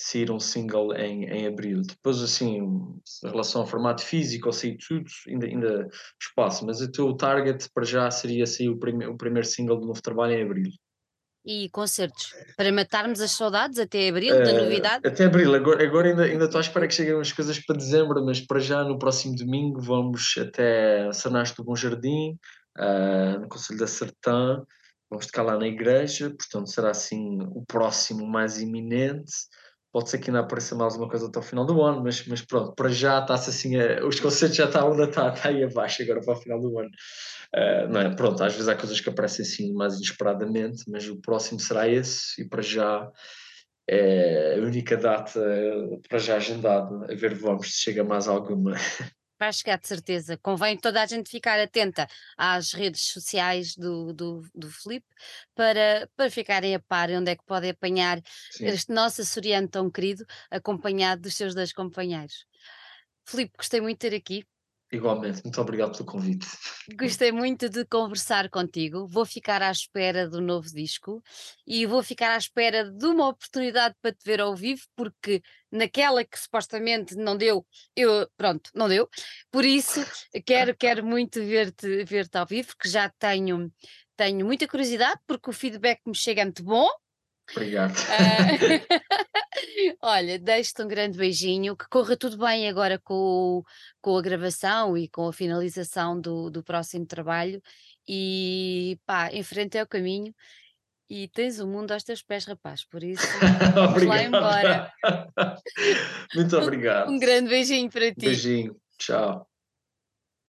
B: sair um single em, em abril. Depois, assim, em relação ao formato físico, ou sair tudo, ainda, ainda espaço. Mas o teu target para já seria sair o, prime o primeiro single do novo trabalho em abril.
A: E concertos? Para matarmos as saudades até abril, uh, da eh, novidade?
B: Até abril, agora, agora ainda, ainda estou à espera que cheguem umas coisas para dezembro, mas para já no próximo domingo vamos até Sanaste do Bom Jardim, uh, no Conselho da Sertã, vamos ficar lá na igreja, portanto será assim o próximo mais iminente pode ser que ainda apareça mais uma coisa até o final do ano, mas, mas pronto, para já está-se assim, a, os concertos já estão onde está, está aí abaixo agora para o final do ano. Uh, não é? Pronto, às vezes há coisas que aparecem assim mais inesperadamente, mas o próximo será esse e para já é a única data para já agendada, a ver vamos se chega mais alguma.
A: vai chegar de certeza. Convém toda a gente ficar atenta às redes sociais do, do, do Felipe para, para ficarem a par onde é que podem apanhar Sim. este nosso açoriano tão querido, acompanhado dos seus dois companheiros. Felipe, gostei muito de ter aqui.
B: Igualmente, muito obrigado pelo convite.
A: Gostei muito de conversar contigo. Vou ficar à espera do novo disco e vou ficar à espera de uma oportunidade para te ver ao vivo, porque naquela que supostamente não deu, eu pronto, não deu. Por isso quero, quero muito ver-te ver -te ao vivo, que já tenho, tenho muita curiosidade, porque o feedback me chega muito bom.
B: Obrigado. Uh,
A: olha, deixo-te um grande beijinho, que corra tudo bem agora com, com a gravação e com a finalização do, do próximo trabalho e pá, em frente é o caminho e tens o mundo aos teus pés, rapaz, por isso vamos lá embora.
B: Muito obrigado.
A: Um, um grande beijinho para ti.
B: Beijinho, tchau.